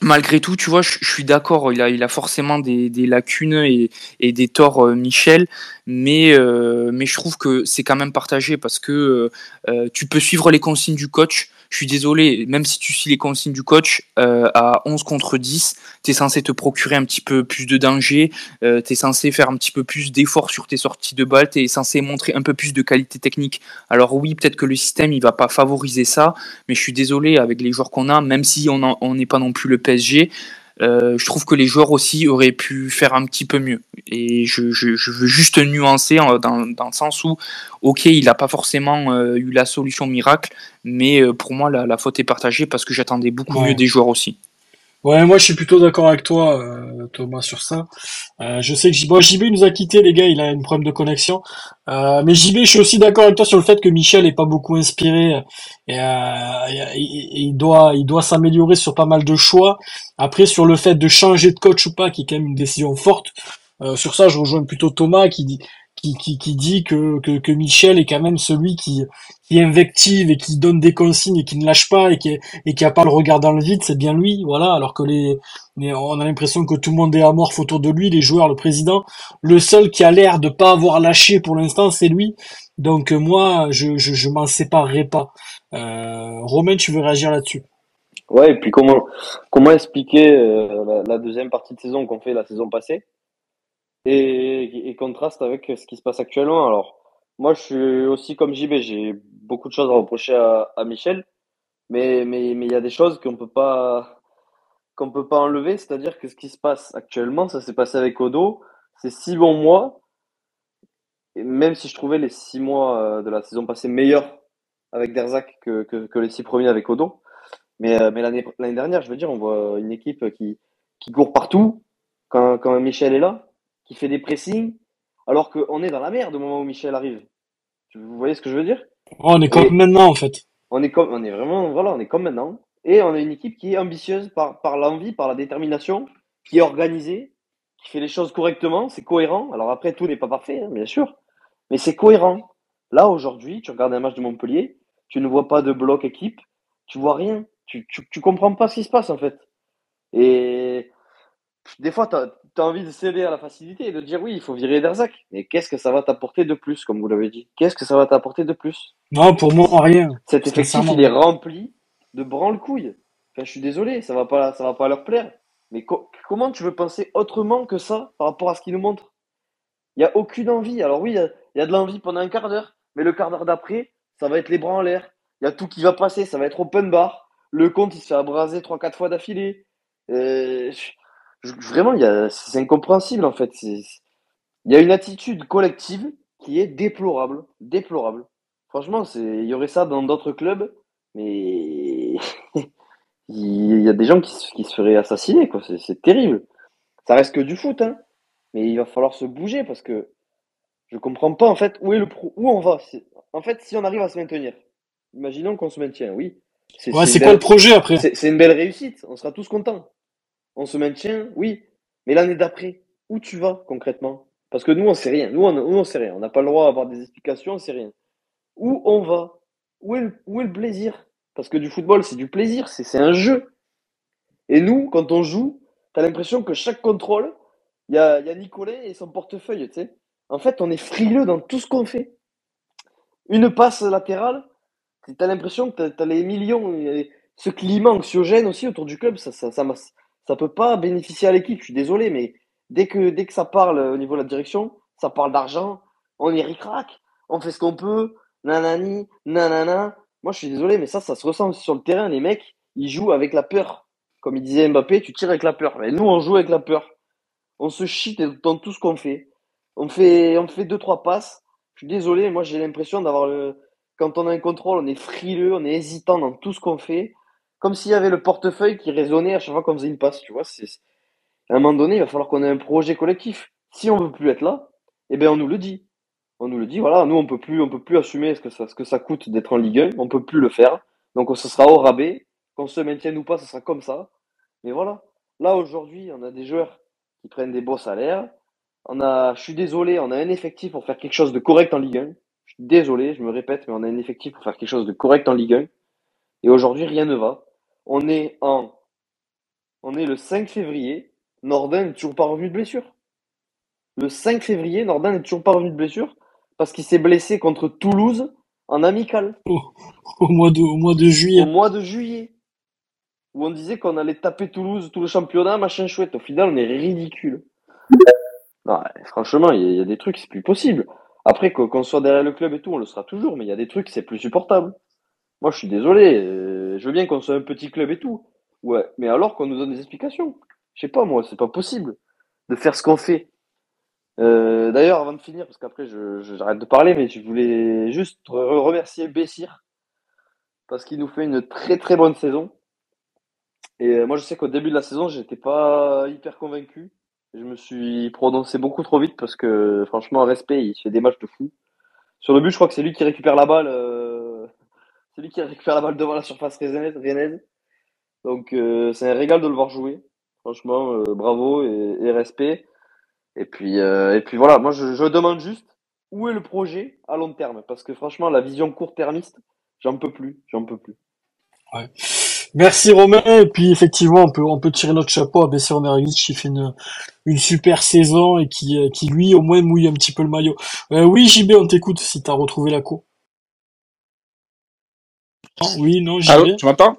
malgré tout, tu vois, je, suis d'accord, il a, forcément des, lacunes et, et, des torts, euh, Michel, mais, euh, mais je trouve que c'est quand même partagé parce que euh, tu peux suivre les consignes du coach, je suis désolé, même si tu suis les consignes du coach, euh, à 11 contre 10, tu es censé te procurer un petit peu plus de danger, euh, tu censé faire un petit peu plus d'efforts sur tes sorties de balle, tu es censé montrer un peu plus de qualité technique. Alors oui, peut-être que le système, il va pas favoriser ça, mais je suis désolé, avec les joueurs qu'on a, même si on n'est pas non plus le PSG, euh, je trouve que les joueurs aussi auraient pu faire un petit peu mieux. Et je, je, veux juste nuancer dans, dans, le sens où, ok, il n'a pas forcément euh, eu la solution miracle, mais euh, pour moi, la, faute est partagée parce que j'attendais beaucoup mieux des joueurs aussi. Ouais, moi je suis plutôt d'accord avec toi, euh, Thomas, sur ça. Euh, je sais que JB nous a quitté, les gars, il a un problème de connexion. Euh, mais JB, je suis aussi d'accord avec toi sur le fait que Michel est pas beaucoup inspiré et, il doit, il doit s'améliorer sur pas mal de choix. Après, sur le fait de changer de coach ou pas, qui est quand même une décision forte. sur ça, je rejoins plutôt Thomas qui dit, qui, qui, dit que, que Michel est quand même celui qui, qui invective et qui donne des consignes et qui ne lâche pas et qui, et qui a pas le regard dans le vide, c'est bien lui, voilà. Alors que les, on a l'impression que tout le monde est amorphe autour de lui, les joueurs, le président. Le seul qui a l'air de pas avoir lâché pour l'instant, c'est lui. Donc euh, moi, je, je, je m'en séparerai pas. Euh, Romain, tu veux réagir là-dessus? Ouais, et puis comment, comment expliquer euh, la, la deuxième partie de saison qu'on fait la saison passée? Et, et contraste avec ce qui se passe actuellement. Alors, moi, je suis aussi comme JB, j'ai beaucoup de choses à reprocher à, Michel, mais mais mais il y a des choses qu'on peut pas qu'on peut pas enlever, c'est-à-dire que ce qui se passe actuellement, ça s'est passé avec Odo, c'est six bons mois, et même si je trouvais les six mois euh, de la saison passée meilleurs avec Derzak que, que, les six premiers avec Odo, mais, euh, mais l'année dernière, je veux dire, on voit une équipe qui, qui court partout quand, quand Michel est là, qui fait des pressings, alors qu'on est dans la merde au moment où Michel arrive. Vous voyez ce que je veux dire? On est comme Et- maintenant en fait. on est comme, on est vraiment, voilà, on est comme maintenant. Et on a une équipe qui est ambitieuse par, par l'envie, par la détermination, qui est organisée, qui fait les choses correctement, c'est cohérent. Alors après, tout n'est pas parfait, hein, bien sûr, mais c'est cohérent. Là, aujourd'hui, tu regardes un match de Montpellier, tu ne vois pas de bloc équipe, tu vois rien, tu, tu, tu comprends pas ce qui se passe, en fait. Et des fois, tu as, envie de céder à la facilité et de dire oui, il faut virer Derzac. Mais qu'est-ce que ça va t'apporter de plus, comme vous l'avez dit? Qu'est-ce que ça va t'apporter de plus? Non, pour moi, rien. cet effectif, il est rempli de branle-couilles. Enfin, je suis désolé, ça va pas, ça va pas leur plaire. Mais co- comment tu veux penser autrement que ça par rapport à ce qu'ils nous montrent? Il y a aucune envie. Alors oui, il y a, il y a de l'envie pendant un quart d'heure, mais le quart d'heure d'après, ça va être les bras en l'air. Il y a tout qui va passer, ça va être open bar. Le compte, il se fait abraser trois, quatre fois d'affilée. Euh, vraiment, c'est incompréhensible en fait. Il y a une attitude collective qui est déplorable, déplorable. Franchement, il y aurait ça dans d'autres clubs, mais il y a des gens qui, se- qui se feraient assassiner, quoi. C'est, terrible. Ça reste que du foot, hein. Mais il va falloir se bouger parce que je comprends pas en fait où est le pro, où on va. En fait, si on arrive à se maintenir, imaginons qu'on se maintient, oui. C'est, Ouais, quoi belle- le projet après? c'est une belle réussite. On sera tous contents. On se maintient, oui. Mais l'année d'après, où tu vas concrètement? Parce que nous, on sait rien. Nous, on, on sait rien. On n'a pas le droit d'avoir des explications, on sait rien. Où on va? Où est, le, plaisir? Parce que du football, c'est du plaisir, c'est, un jeu. Et nous, quand on joue, t'as l'impression que chaque contrôle, il y a, y a Nicolet et son portefeuille, tu sais. En fait, on est frileux dans tout ce qu'on fait. Une passe latérale, t'as l'impression que t'as, t'as les millions, ce climat anxiogène aussi autour du club, ça, ça, ça, ça peut pas bénéficier à l'équipe. Je suis désolé, mais dès que, dès que ça parle au niveau de la direction, ça parle d'argent, on est ric-rac, on fait ce qu'on peut, nanani, nanana. Moi, je suis désolé, mais ça, ça se ressent sur le terrain. Les mecs, ils jouent avec la peur. Comme il disait Mbappé, tu tires avec la peur. Mais nous, on joue avec la peur. On se chie dans tout ce qu'on fait. On fait, on fait deux, trois passes. Je suis désolé, moi, j'ai l'impression d'avoir le, quand on a un contrôle, on est frileux, on est hésitant dans tout ce qu'on fait. Comme s'il y avait le portefeuille qui résonnait à chaque fois qu'on faisait une passe, tu vois. C'est, à un moment donné, il va falloir qu'on ait un projet collectif. Si on veut plus être là, eh ben, on nous le dit. On nous le dit, voilà, nous, on peut plus, on peut plus assumer ce que ça, ce que ça coûte d'être en Ligue 1. On peut plus le faire. Donc, ce sera au rabais. Qu'on se maintienne ou pas, ce sera comme ça. Mais voilà. Là, aujourd'hui, on a des joueurs qui prennent des beaux salaires. On a, je suis désolé, on a un effectif pour faire quelque chose de correct en Ligue 1. Je suis désolé, je me répète, mais on a un effectif pour faire quelque chose de correct en Ligue 1. Et aujourd'hui, rien ne va. On est en, on est le 5 février. Nordin n'est toujours pas revenu de blessure. Le 5 février, Nordin n'est toujours pas revenu de blessure parce qu'il s'est blessé contre Toulouse en amical au mois de, au mois de au juillet. mois de juillet. Où on disait qu'on allait taper Toulouse, tout le championnat, machin chouette. Au final, on est ridicule. Non, franchement, il y, y a des trucs, c'est plus possible. Après, qu'on qu'on soit derrière le club et tout, on le sera toujours, mais il y a des trucs, c'est plus supportable. Moi, je suis désolé. Je veux bien qu'on soit un petit club et tout. Ouais, mais alors qu'on nous donne des explications. Je sais pas, moi, c'est pas possible de faire ce qu'on fait. Euh, D'ailleurs, avant de finir, parce qu'après, j'arrête de parler, mais je voulais juste re- remercier Bessir parce qu'il nous fait une très très bonne saison. Et euh, moi, je sais qu'au début de la saison, j'étais pas hyper convaincu. Je me suis prononcé beaucoup trop vite parce que, franchement, respect, il fait des matchs de fou. Sur le but, je crois que c'est lui qui récupère la balle. euh, C'est lui qui récupère la balle devant la surface rennaise. Donc, euh, c'est un régal de le voir jouer. Franchement, euh, bravo et, respect. Et puis, euh, et puis voilà, moi, je, demande juste où est le projet à long terme? Parce que, franchement, la vision court-termiste, j'en peux plus. J'en peux plus. Merci Romain. Et puis effectivement, on peut on peut tirer notre chapeau à Besser Omerovic qui fait une une super saison et qui qui lui au moins mouille un petit peu le maillot. Oui JB, on t'écoute si t'as retrouvé la co. Non, oui, non Allô, JB. tu m'entends?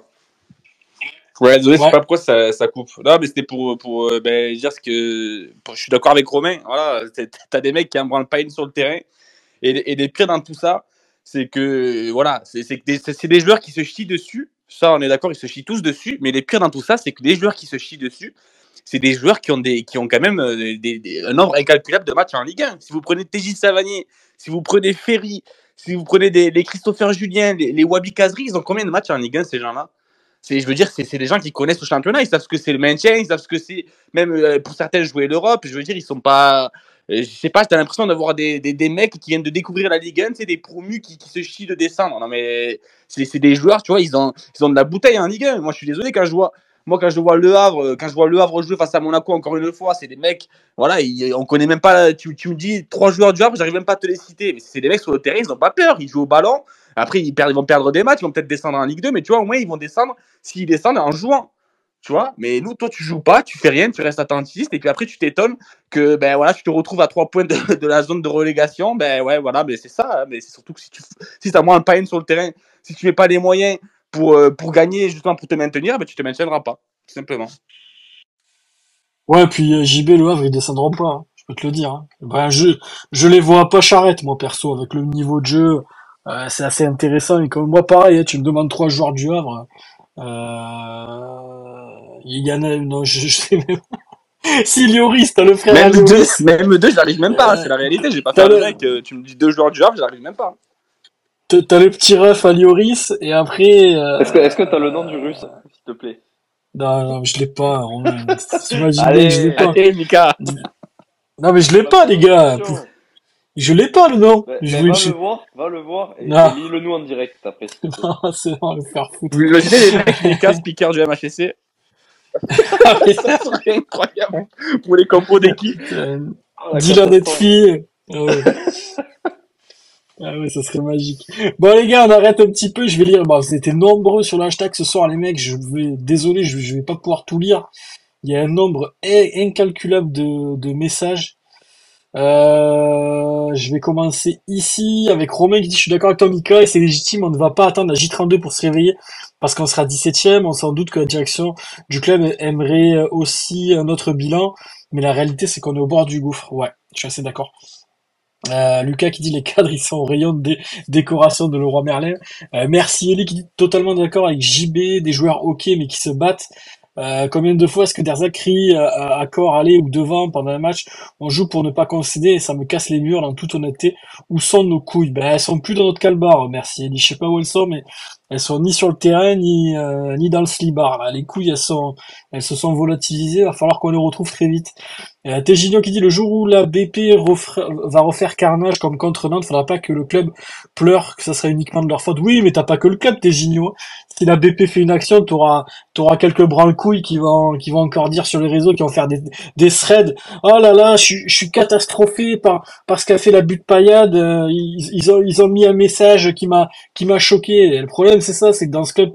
Ouais, désolé, je sais pas pourquoi ça, ça coupe. Non, mais c'était pour, pour euh, ben, dire ce que. pour- je suis d'accord avec Romain. Voilà, t'as- t'as des mecs qui en branlent pas une sur le terrain. Et, et les pires dans tout ça, c'est que. Voilà, c'est c'est que des, c'est- c'est des joueurs qui se chient dessus. Ça, on est d'accord, ils se chient tous dessus. Mais les pires dans tout ça, c'est que les joueurs qui se chient dessus, c'est des joueurs qui ont, des, qui ont quand même euh, des, des- un nombre incalculable de matchs en Ligue 1. Si vous prenez TJ Savanier, si vous prenez Ferry, si vous prenez les Christopher Julien, les, Wabi Kazri, ils ont combien de matchs en Ligue 1, ces gens-là? Je veux dire, c'est, des gens qui connaissent le championnat, ils savent ce que c'est le maintien, ils savent ce que c'est, même euh, pour certains, jouer l'Europe. Je veux dire, ils sont pas. euh, Je sais pas, t'as l'impression d'avoir des, mecs qui viennent de découvrir la Ligue 1, c'est des promus qui, se chient de descendre. Non, mais c'est des joueurs, tu vois, ils ont, ils ont de la bouteille en Ligue 1. Moi, je suis désolé quand je vois. Moi, quand je vois Le Havre, euh, quand je vois Le Havre jouer face à Monaco encore une fois, c'est des mecs, voilà, ils- on connaît même pas. Tu, tu me dis trois joueurs du Havre, j'arrive même pas à te les citer. Mais c'est des mecs sur le terrain, ils ont pas peur, ils jouent au ballon. Après, ils, vont perdre des matchs, ils vont peut-être descendre en Ligue 2, mais tu vois, au moins, ils vont descendre s'ils descendent en jouant. Tu vois, mais nous, toi, tu joues pas, tu fais rien, tu restes attentiste, et puis après, tu t'étonnes que, ben voilà, tu te retrouves à trois points de, la zone de relégation. Ben ouais, voilà, mais c'est ça. hein, mais c'est surtout que si tu si as moins un pain sur le terrain, si tu mets pas les moyens pour, euh, pour gagner, justement pour te maintenir, ben tu te maintiendras pas, tout simplement. Ouais, puis euh, JB Le Havre ils descendront pas, hein, je peux te le dire. hein. Ben je je les vois pas charrette moi perso avec le niveau de jeu. euh, c'est assez intéressant et comme moi pareil, hein, tu me demandes trois joueurs du Havre. Euh, il y en a non je, je sais même si Lloris, t'as le frère Même deux, même deux, j'arrive même pas, c'est la réalité. J'ai pas fait le mec, tu me dis deux joueurs du Havre, j'arrive même pas. T'as le petit ref à Lloris et après. euh, Est-ce que est-ce que t'as le nom du russe, s'il te plaît? Non, non, je l'ai pas. T'imagines je l'ai pas. Allez, Mika. Non, mais je l'ai pas, les gars. Je l'ai pas le nom. Bah, Je bah, va je- le voir, va le voir et, Non. et lis-le nous en direct après. Non, c'est bon, le faire foutre. Vous imaginez les mecs, les cas speakers du MHSC Ça serait incroyable pour les compos d'équipe. Euh, Oh, la Dylan catastrophe. Netfi. Ah ouais. Ça serait magique. Bon les gars, on arrête un petit peu. Je vais lire. Bon, vous étiez nombreux sur le hashtag ce soir, les mecs. Je vais, désolé, je, je vais pas pouvoir tout lire. Il y a un nombre in- incalculable de, de messages. Euh, je vais commencer ici avec Romain qui dit je suis d'accord avec toi Mika et c'est légitime, on ne va pas attendre la J32 pour se réveiller parce qu'on sera 17ème, on s'en doute que la direction du club aimerait euh, aussi un autre bilan, mais la réalité c'est qu'on est au bord du gouffre. Ouais, je suis assez d'accord. Euh, Lucas qui dit les cadres ils sont au rayon de dé- décoration de Leroy Merlin. Euh, merci Eli qui dit totalement d'accord avec JB, des joueurs ok mais qui se battent. Euh, combien de fois est-ce que Derzak crie à, à corps aller ou devant pendant un match? On joue pour ne pas concéder et ça me casse les murs dans toute honnêteté. Où sont nos couilles? Ben elles sont plus dans notre calbar, merci Eli. Je sais pas où elles sont mais elles sont ni sur le terrain ni euh, ni dans le slibar. Là. Les couilles elles sont elles se sont volatilisées. Va falloir qu'on les retrouve très vite. Euh, qui dit le jour où la BP refera- va refaire carnage comme contre Nantes, faudra pas que le club pleure que ça sera uniquement de leur faute. Oui, mais t'as pas que le club, Tegigno. Si la BP fait une action, t'auras t'auras quelques branle-couilles qui vont qui vont encore dire sur les réseaux, qui vont faire des des threads. Oh là là, je suis je suis catastrophé par par ce qu'a fait la butte paillade. Euh, Ils, ont ils ont mis un message qui m'a qui m'a choqué. Le problème c'est ça, c'est que dans ce club,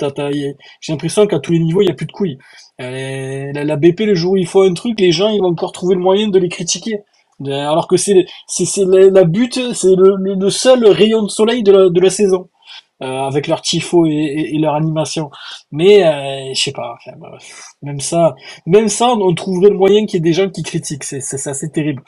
j'ai l'impression qu'à tous les niveaux, il y a plus de couilles. Euh, la, BP, le jour où il faut un truc, les gens, ils vont encore trouver le moyen de les critiquer. Alors que c'est la, la butte, c'est le, le, seul rayon de soleil de la, de la saison, euh, avec leur tifo et, leur animation. Mais euh, je sais pas, même ça, même ça, on trouverait le moyen qu'il y ait des gens qui critiquent. C'est assez terrible.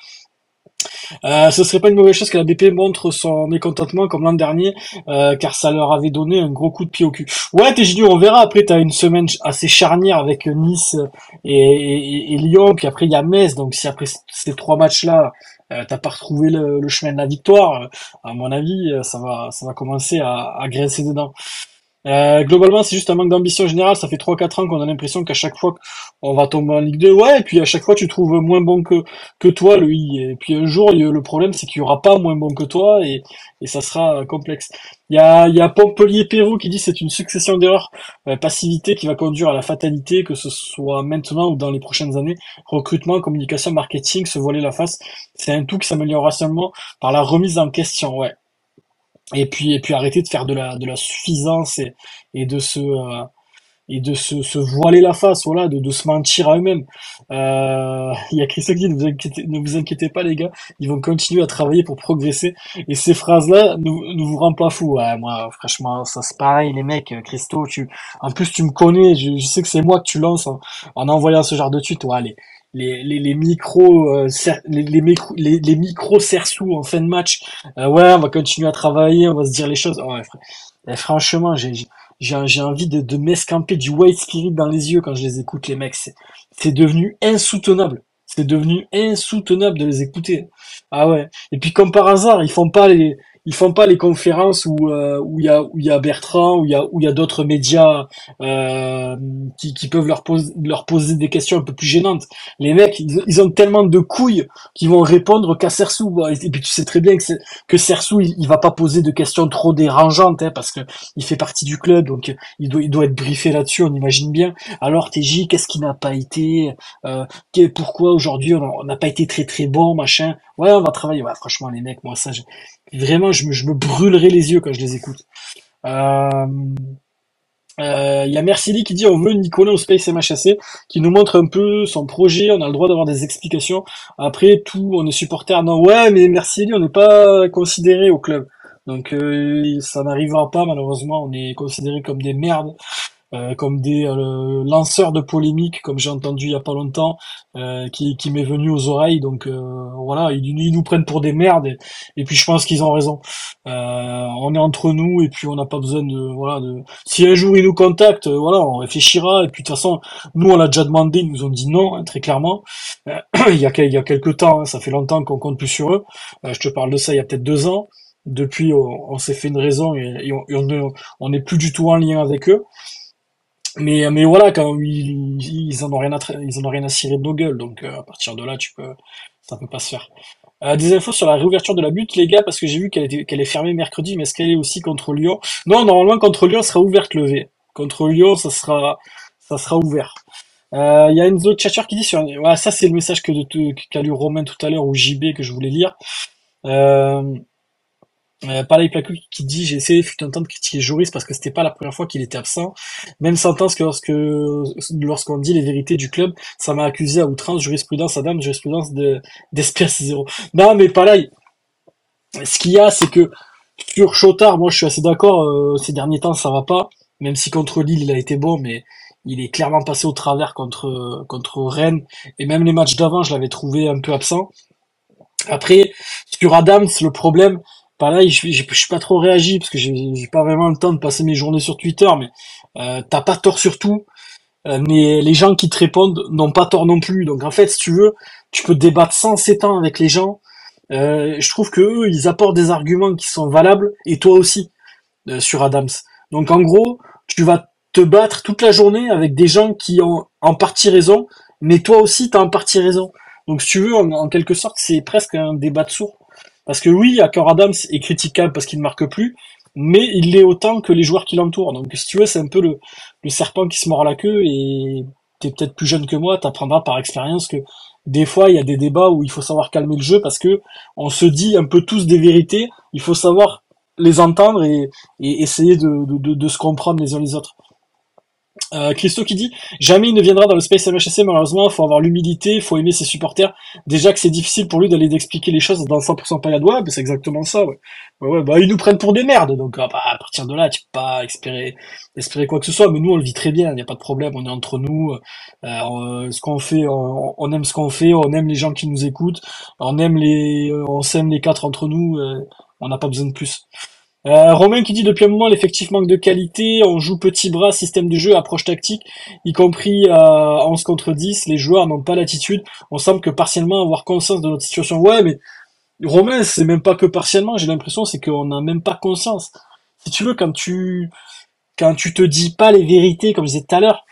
Euh, ce serait pas une mauvaise chose que la BP montre son mécontentement comme l'an dernier, euh, car ça leur avait donné un gros coup de pied au cul. Ouais, t'es génial, on verra. Après, t'as une semaine assez charnière avec Nice et, et- Lyon, puis après il y a Metz. Donc si après ces trois matchs-là, euh, t'as pas retrouvé le, chemin de la victoire, euh, à mon avis, ça va, ça va commencer à, à dents. Euh, globalement, c'est juste un manque d'ambition générale. Ça fait 3-4 ans qu'on a l'impression qu'à chaque fois on va tomber en Ligue 2, ouais, et puis à chaque fois tu trouves moins bon que, que toi, le I. Et puis un jour, le problème, c'est qu'il y aura pas moins bon que toi, et, et ça sera complexe. Il y a, y a Pompelier-Pérou qui dit c'est une succession d'erreurs, euh, passivité qui va conduire à la fatalité, que ce soit maintenant ou dans les prochaines années. Recrutement, communication, marketing, se voiler la face, c'est un tout qui s'améliorera seulement par la remise en question, ouais et puis et puis arrêter de faire de la de la suffisance et, et de se euh, et de se, se voiler la face voilà de, de se mentir à eux-mêmes. Euh, il y a Christophe qui dit ne vous inquiétez ne vous inquiétez pas les gars. Ils vont continuer à travailler pour progresser. Et ces phrases là ne, vous rendent pas fou. Ouais, moi franchement ça c'est pareil les mecs Christo tu en plus tu me connais. Je, je sais que c'est moi que tu lances en, en envoyant ce genre de tweet. Ouais les, les, les micros euh, les, les, les, micros sous en fin de match. Euh, ouais on va continuer à travailler on va se dire les choses. Ouais, franchement j'ai j'ai envie de, de m'escamper du white spirit dans les yeux quand je les écoute les mecs. C'est devenu insoutenable. C'est devenu insoutenable de les écouter. Ah ouais. Et puis comme par hasard ils font pas les ils font pas les conférences où euh, où il y a où il y a Bertrand où il y a où il y a d'autres médias euh, qui, qui peuvent leur poser leur poser des questions un peu plus gênantes. Les mecs, ils, ont tellement de couilles qu'ils vont répondre qu'à Sersou. Et puis tu sais très bien que que Sersou il, il, va pas poser de questions trop dérangeantes hein, parce que il fait partie du club donc il doit il doit être briefé là-dessus. On imagine bien. Alors TJ, qu'est-ce qui n'a pas été euh, Pourquoi aujourd'hui on n'a pas été très très bon machin? Ouais, on va travailler. Ouais, franchement les mecs, moi ça Vraiment, je me, je me brûlerai les yeux quand je les écoute. Euh, euh, il y a Mercili qui dit on veut Nicolas au Space MHC qui nous montre un peu son projet, on a le droit d'avoir des explications. Après tout, on est supporter. Non, ouais, mais Mercili, on n'est pas considéré au club. Donc euh, ça n'arrivera pas malheureusement, on est considéré comme des merdes. Euh, comme des euh, lanceurs de polémiques, comme j'ai entendu il y a pas longtemps, euh, qui, qui m'est venu aux oreilles. Donc voilà, ils, nous prennent pour des merdes. Et, puis je pense qu'ils ont raison. on est entre nous et puis on n'a pas besoin de voilà. De... Si un jour ils nous contactent, voilà, on réfléchira. Et puis de toute façon, nous on l'a déjà demandé, ils nous ont dit non hein, très clairement. il y a il y a quelques temps, hein, ça fait longtemps qu'on compte plus sur eux. je te parle de ça il y a peut-être deux ans depuis on, s'est fait une raison et, on n'est plus du tout en lien avec eux mais mais voilà quand ils, ils en ont rien à ils en ont rien à cirer de nos gueules donc euh, à partir de là tu peux ça peut pas se faire. Euh, des infos sur la réouverture de la butte les gars parce que j'ai vu qu'elle était qu'elle est fermée mercredi mais est-ce qu'elle est aussi contre Lyon? Non normalement contre Lyon sera ouverte le V. Contre Lyon ça sera ça sera ouvert. Euh, il y a une autre chatter qui dit sur ouais, ça c'est le message que qu'a lu Romain tout à l'heure ou JB que je voulais lire. Euh, euh, pareil Placu qui dit j'ai essayé fut un temps de critiquer Joris parce que c'était pas la première fois qu'il était absent. Même sentence que lorsque lorsqu'on dit les vérités du club, ça m'a accusé à outrance jurisprudence Adam, jurisprudence de d'espèce zéro. Non mais pareil. Ce qu'il y a c'est que sur Chotard, moi je suis assez d'accord. Euh, ces derniers temps ça va pas. Même si contre Lille il a été bon, mais il est clairement passé au travers contre contre Rennes et même les matchs d'avant je l'avais trouvé un peu absent. Après sur Adams le problème pareil, je, je, suis pas trop réagi parce que j'ai pas vraiment le temps de passer mes journées sur Twitter, mais euh, t'as pas tort sur tout. Euh, mais les gens qui te répondent n'ont pas tort non plus. Donc en fait, si tu veux, tu peux débattre sans s'étendre avec les gens. Euh, je trouve que eux, ils apportent des arguments qui sont valables et toi aussi euh, sur Adams. Donc en gros, tu vas te battre toute la journée avec des gens qui ont en partie raison, mais toi aussi t'as en partie raison. Donc si tu veux, en, en quelque sorte, c'est presque un débat de sourds. Parce que oui, Hacker Adams est critiquable parce qu'il ne marque plus, mais il l'est autant que les joueurs qui l'entourent. Donc si tu veux, c'est un peu le, serpent qui se mord la queue et t'es peut-être plus jeune que moi, t'apprendras par expérience que des fois il y a des débats où il faut savoir calmer le jeu parce que on se dit un peu tous des vérités, il faut savoir les entendre et, essayer de se comprendre les uns les autres. Euh, Christo qui dit jamais il ne viendra dans le Space MHC malheureusement faut avoir l'humilité il faut aimer ses supporters déjà que c'est difficile pour lui d'aller d'expliquer les choses dans le 100% période ouais c'est exactement ça ouais. ouais ouais bah ils nous prennent pour des merdes donc ah, bah, à partir de là tu peux pas espérer espérer quoi que ce soit mais nous on le vit très bien il n'y a pas de problème on est entre nous euh, ce qu'on fait on, aime ce qu'on fait on aime les gens qui nous écoutent on aime les on s'aime les quatre entre nous euh, on n'a pas besoin de plus euh, Romain qui dit depuis un moment l'effectif manque de qualité, on joue petit bras, système de jeu, approche tactique, y compris à 11 contre 10, les joueurs n'ont pas l'attitude, on semble que partiellement avoir conscience de notre situation. Ouais mais Romain c'est même pas que partiellement, j'ai l'impression c'est qu'on n'a même pas conscience. Si tu veux quand tu quand tu te dis pas les vérités, comme je disais tout à l'heure,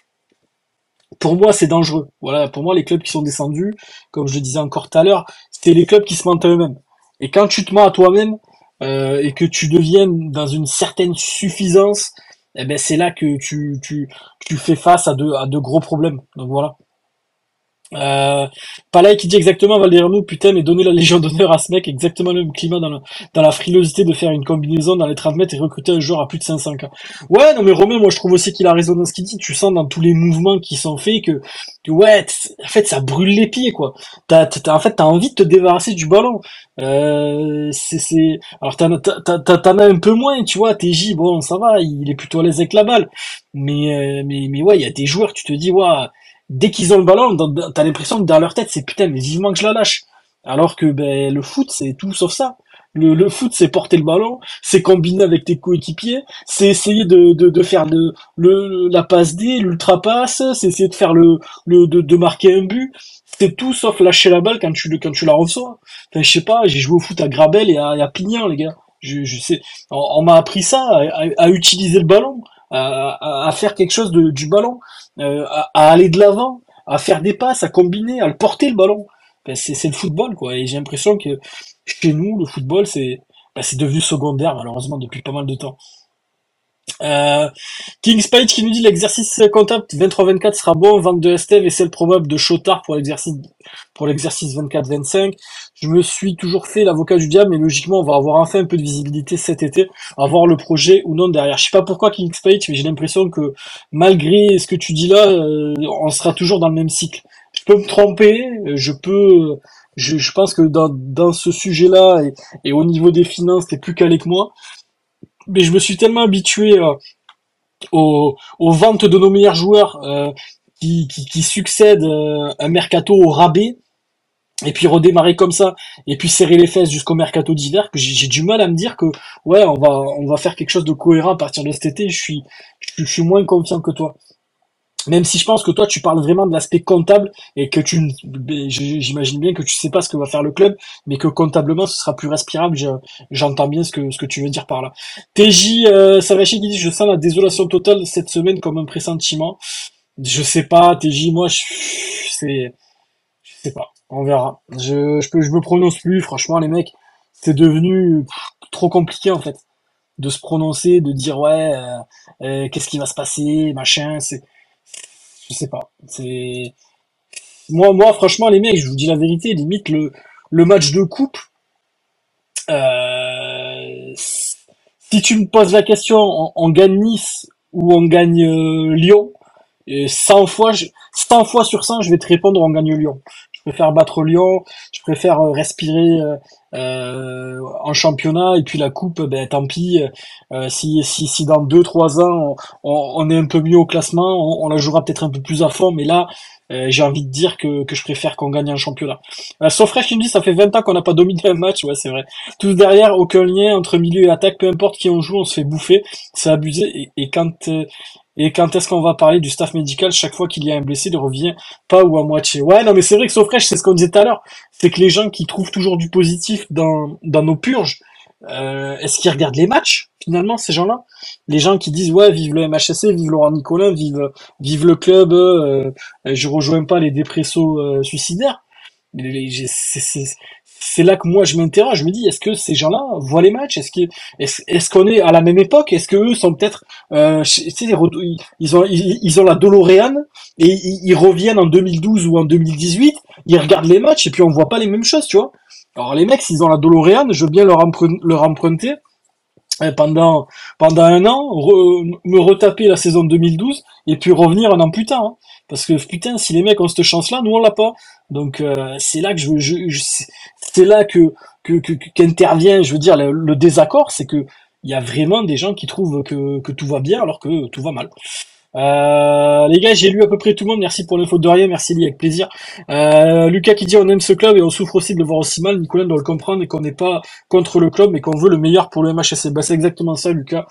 pour moi, c'est dangereux. Voilà, pour moi, les clubs qui sont descendus, comme je le disais encore tout à l'heure, c'est les clubs qui se mentent à eux-mêmes. Et quand tu te mens à toi-même euh, et que tu deviens dans une certaine suffisance, eh ben c'est là que tu, tu, tu fais face à de, à de gros problèmes. Donc voilà. Euh, Palais qui dit exactement Valderno, putain, mais donner la légion d'honneur à ce mec, exactement le même climat dans, dans la frilosité de faire une combinaison dans les 30 mètres et recruter un joueur à plus de 500 ans. Ouais, non mais Romain, moi je trouve aussi qu'il a raison dans ce qu'il dit. Tu sens dans tous les mouvements qui sont faits que, ouais, en fait ça brûle les pieds quoi. T'as, en fait t'as envie de te débarrasser du ballon. Euh, c'est, c'est, alors t'en, t'en as un peu moins, tu vois. TJ, bon ça va, il est plutôt à l'aise avec la balle. Mais, euh, mais, mais ouais, il y a des joueurs, tu te dis ouais dès qu'ils ont le ballon, t'as l'impression que dans leur tête, c'est putain, mais vivement que je la lâche. Alors que ben, le foot, c'est tout sauf ça. Le, le foot, c'est porter le ballon, c'est combiner avec tes coéquipiers, c'est essayer de, de, de faire le, le, la passe D, l'ultra passe, c'est essayer de faire le, le de, de marquer un but. C'est tout sauf lâcher la balle quand tu, quand tu la reçois. Enfin, je sais pas, j'ai joué au foot à Grabel et à, à Pignan, les gars. Je, je sais, on, m'a appris ça, à, à, utiliser le ballon, à, à, faire quelque chose de, du ballon. Euh, à, aller de l'avant, à faire des passes, à combiner, à le porter le ballon. Ben, c'est le football, quoi. Et j'ai l'impression que chez nous, le football, c'est ben, c'est devenu secondaire, malheureusement, depuis pas mal de temps. Euh, King Spike qui nous dit l'exercice comptable 23-24 sera bon, vente de et celle probable de Chotard pour l'exercice pour l'exercice 24-25. Je me suis toujours fait l'avocat du diable, mais logiquement on va avoir enfin un peu de visibilité cet été, à voir le projet ou non derrière. Je sais pas pourquoi King Spike, mais j'ai l'impression que malgré ce que tu dis là, euh, on sera toujours dans le même cycle. Je peux me tromper, je peux, je, je pense que dans, dans ce sujet-là et, et au niveau des finances, t'es plus calé que moi mais je me suis tellement habitué euh, aux, ventes de nos meilleurs joueurs euh, qui, succèdent euh, un mercato au rabais et puis redémarrer comme ça et puis serrer les fesses jusqu'au mercato d'hiver que j'ai du mal à me dire que ouais on va on va faire quelque chose de cohérent à partir de cet été je suis je suis moins confiant que toi même si je pense que toi, tu parles vraiment de l'aspect comptable et que tu, j'imagine bien que tu sais pas ce que va faire le club, mais que comptablement, ce sera plus respirable. J'entends bien ce que, ce que tu veux dire par là. TJ euh, qui dit, je sens la désolation totale cette semaine comme un pressentiment. Je sais pas, TJ, moi, je, c'est, je sais pas. On verra. Je, je peux, je me prononce plus. Franchement, les mecs, c'est devenu trop compliqué, en fait de se prononcer, de dire ouais, euh, euh, qu'est-ce qui va se passer, machin. C'est je sais pas. C'est moi, moi, franchement, les mecs, je vous dis la vérité, limite le le match de coupe. Euh, si tu me poses la question, on, gagne Nice ou on gagne euh, Lyon, et 100 fois, 100 fois sur 100, je vais te répondre on gagne Lyon. Je préfère battre Lyon, je préfère euh, respirer euh, en championnat et puis la coupe, ben tant pis. Euh, si, si, si dans deux trois ans on, on, est un peu mieux au classement, on, la jouera peut-être un peu plus à fond. Mais là, euh, j'ai envie de dire que, que je préfère qu'on gagne un championnat. Euh, qui me dit ça fait 20 ans qu'on n'a pas dominé un match. Ouais, c'est vrai. Tous derrière, aucun lien entre milieu et attaque. Peu importe qui on joue, on se fait bouffer. C'est abusé. Et, et quand euh, et quand est-ce qu'on va parler du staff médical chaque fois qu'il y a un blessé, il revient pas ou à moitié? Ouais, non, mais c'est vrai que Sofresh, c'est ce qu'on disait tout à l'heure. C'est que les gens qui trouvent toujours du positif dans, dans nos purges, euh, est-ce qu'ils regardent les matchs, finalement, ces gens-là? Les gens qui disent, ouais, vive le MHSC, vive Laurent Nicolin, vive, vive le club, euh, je rejoins pas les dépressos euh, suicidaires. C'est là que moi je m'interroge, je me dis est-ce que ces gens-là voient les matchs? Est-ce qu'on est, qu'on est à la même époque? Est-ce que eux sont peut-être euh, ils ont ils, ont la DeLorean et ils, reviennent en 2012 ou en 2018, ils regardent les matchs et puis on voit pas les mêmes choses, tu vois Alors les mecs, s'ils ont la DeLorean, je veux bien leur, leur emprunter euh, pendant pendant un an, me retaper la saison 2012 et puis revenir un an plus tard. Hein. Parce que putain, si les mecs ont cette chance-là, nous on l'a pas. Donc euh, c'est là que je, je, c'est là que qu'intervient, je veux dire, le, désaccord, c'est que il y a vraiment des gens qui trouvent que, que tout va bien alors que tout va mal. Euh, les gars, j'ai lu à peu près tout le monde. Merci pour l'info de rien. Merci, Lee, avec plaisir. Euh, Lucas qui dit on aime ce club et on souffre aussi de le voir aussi mal. Nicolas doit le comprendre et qu'on n'est pas contre le club, mais qu'on veut le meilleur pour le MHSC. Bah, c'est exactement ça, Lucas.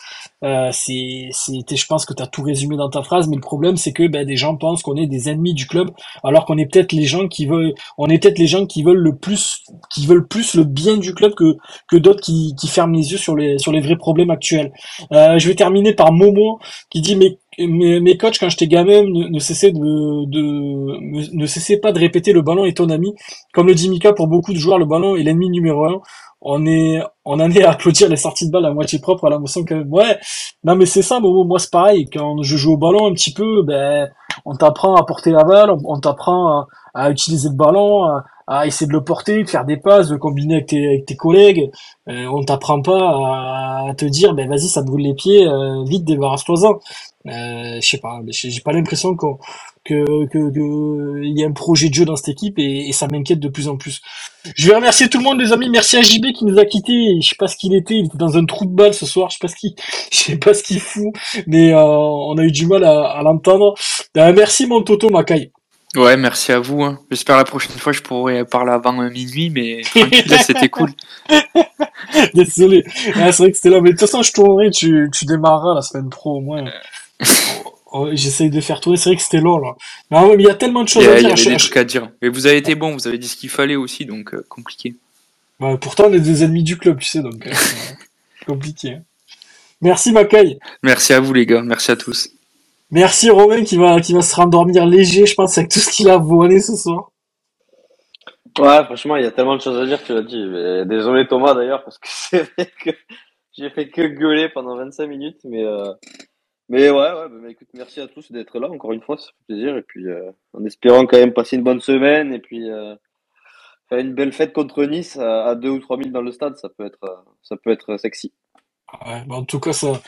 Euh, c'est, je pense que tu as tout résumé dans ta phrase, mais le problème, c'est que ben, des gens pensent qu'on est des ennemis du club, alors qu'on est peut-être les gens qui veulent, on est peut-être les gens qui veulent le plus, qui veulent plus le bien du club que que d'autres qui, qui ferment les yeux sur les sur les vrais problèmes actuels. Euh, je vais terminer par Momo qui dit mais mes, mes coachs quand j'étais gamin ne, ne cessaient de, de ne cessaient pas de répéter le ballon. Est ton ami comme le dit Mika pour beaucoup de joueurs le ballon est l'ennemi numéro un. On est on en est à applaudir les sorties de balle à moitié propre à la motion que ouais. Non mais c'est ça Momo. Moi c'est pareil. Quand je joue au ballon un petit peu ben on t'apprend à porter la balle on, t'apprend à, à, utiliser le ballon à, à, essayer de le porter de faire des passes de combiner avec tes, avec tes collègues. Euh, on t'apprend pas à, te dire ben vas-y ça brûle les pieds euh, vite débarrasse-toi-en euh, je sais pas, j'ai pas l'impression qu'on que que il y a un projet de jeu dans cette équipe et, ça m'inquiète de plus en plus. Je vais remercier tout le monde les amis, merci à JB qui nous a quittés. Je sais pas ce qu'il était, il était dans un trou de balle ce soir, je sais pas ce qu'il je sais pas ce qu'il fout, mais euh, on a eu du mal à, à l'entendre. Euh, merci mon Toto Makai. Ouais, merci à vous. Hein. J'espère la prochaine fois je pourrai parler avant minuit, mais c'était cool. Désolé. Ah, c'est vrai que c'était là, mais de toute façon je tournerai, tu, tu démarreras la semaine pro au moins. Oh, j'essaye de faire tourner, c'est vrai que c'était long là. Mais il y a tellement de choses à dire. Il y avait des trucs à dire. Mais vous avez été bon, vous avez dit ce qu'il fallait aussi, donc euh, compliqué. Bah, pourtant, on est des ennemis du club, tu sais, donc euh, compliqué. Hein. Merci Mackay. Merci à vous les gars, merci à tous. Merci Romain qui va, qui va se rendormir léger, je pense, avec tout ce qu'il a volé ce soir. Ouais, franchement, il y a tellement de choses à dire, tu l'as dit. désolé Thomas d'ailleurs, parce que c'est vrai que j'ai fait que gueuler pendant 25 minutes, mais euh, mais ouais, ouais bah, écoute, merci à tous d'être là encore une fois, ça fait plaisir. Et puis, euh, en espérant quand même passer une bonne semaine et puis euh, faire une belle fête contre Nice à, 2 ou 3 000 dans le stade, ça peut être, euh, ça peut être sexy. Ouais, bah en tout cas, ça,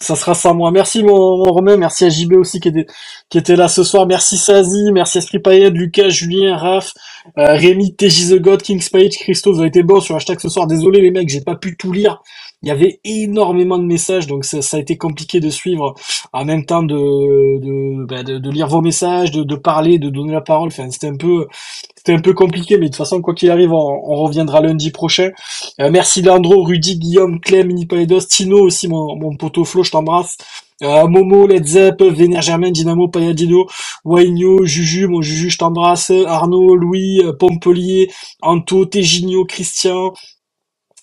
ça sera ça moi. Merci mon, Romain, merci à JB aussi qui était, qui était là ce soir. Merci Sazi, merci à Esprit Payet, Lucas, Julien, Raph, euh, Rémi, TJ The God, King's Page, Christo, vous avez été bons sur hashtag ce soir. Désolé les mecs, j'ai pas pu tout lire il y avait énormément de messages, donc ça, a été compliqué de suivre en même temps de, de, bah, lire vos messages, de, parler, de donner la parole. Enfin, c'était un peu, c'était un peu compliqué, mais de toute façon, quoi qu'il arrive, on, reviendra lundi prochain. Euh, merci Landro, Rudy, Guillaume, Clem, Minipaedos, Tino aussi, mon, mon poteau Flo, je t'embrasse. Euh, Momo, Led Zepp, Vénère Germain, Dynamo, Payadino, Waigno, Juju, mon Juju, je t'embrasse, Arnaud, Louis, Pompelier, Anto, Tegigno, Christian,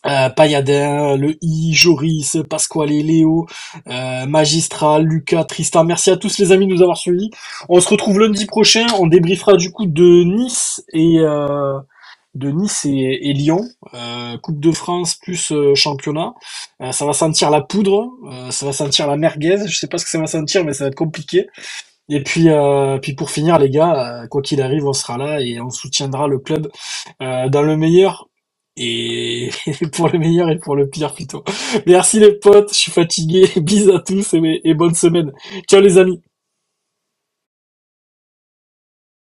euh, Payadin, le I, Joris, Pasquale, Léo, euh, Magistral, Lucas, Tristan. Merci à tous les amis de nous avoir suivis. On se retrouve lundi prochain. On débriefera du coup de Nice et euh, de Nice et, Lyon, euh, Coupe de France plus championnat. ça va sentir la poudre, ça va sentir la merguez. Je sais pas ce que ça va sentir, mais ça va être compliqué. Et puis, puis pour finir, les gars, quoi qu'il arrive, on sera là et on soutiendra le club dans le meilleur et pour le meilleur et pour le pire plutôt. Merci les potes, je suis fatigué, bisous à tous et, et bonne semaine. Ciao les amis.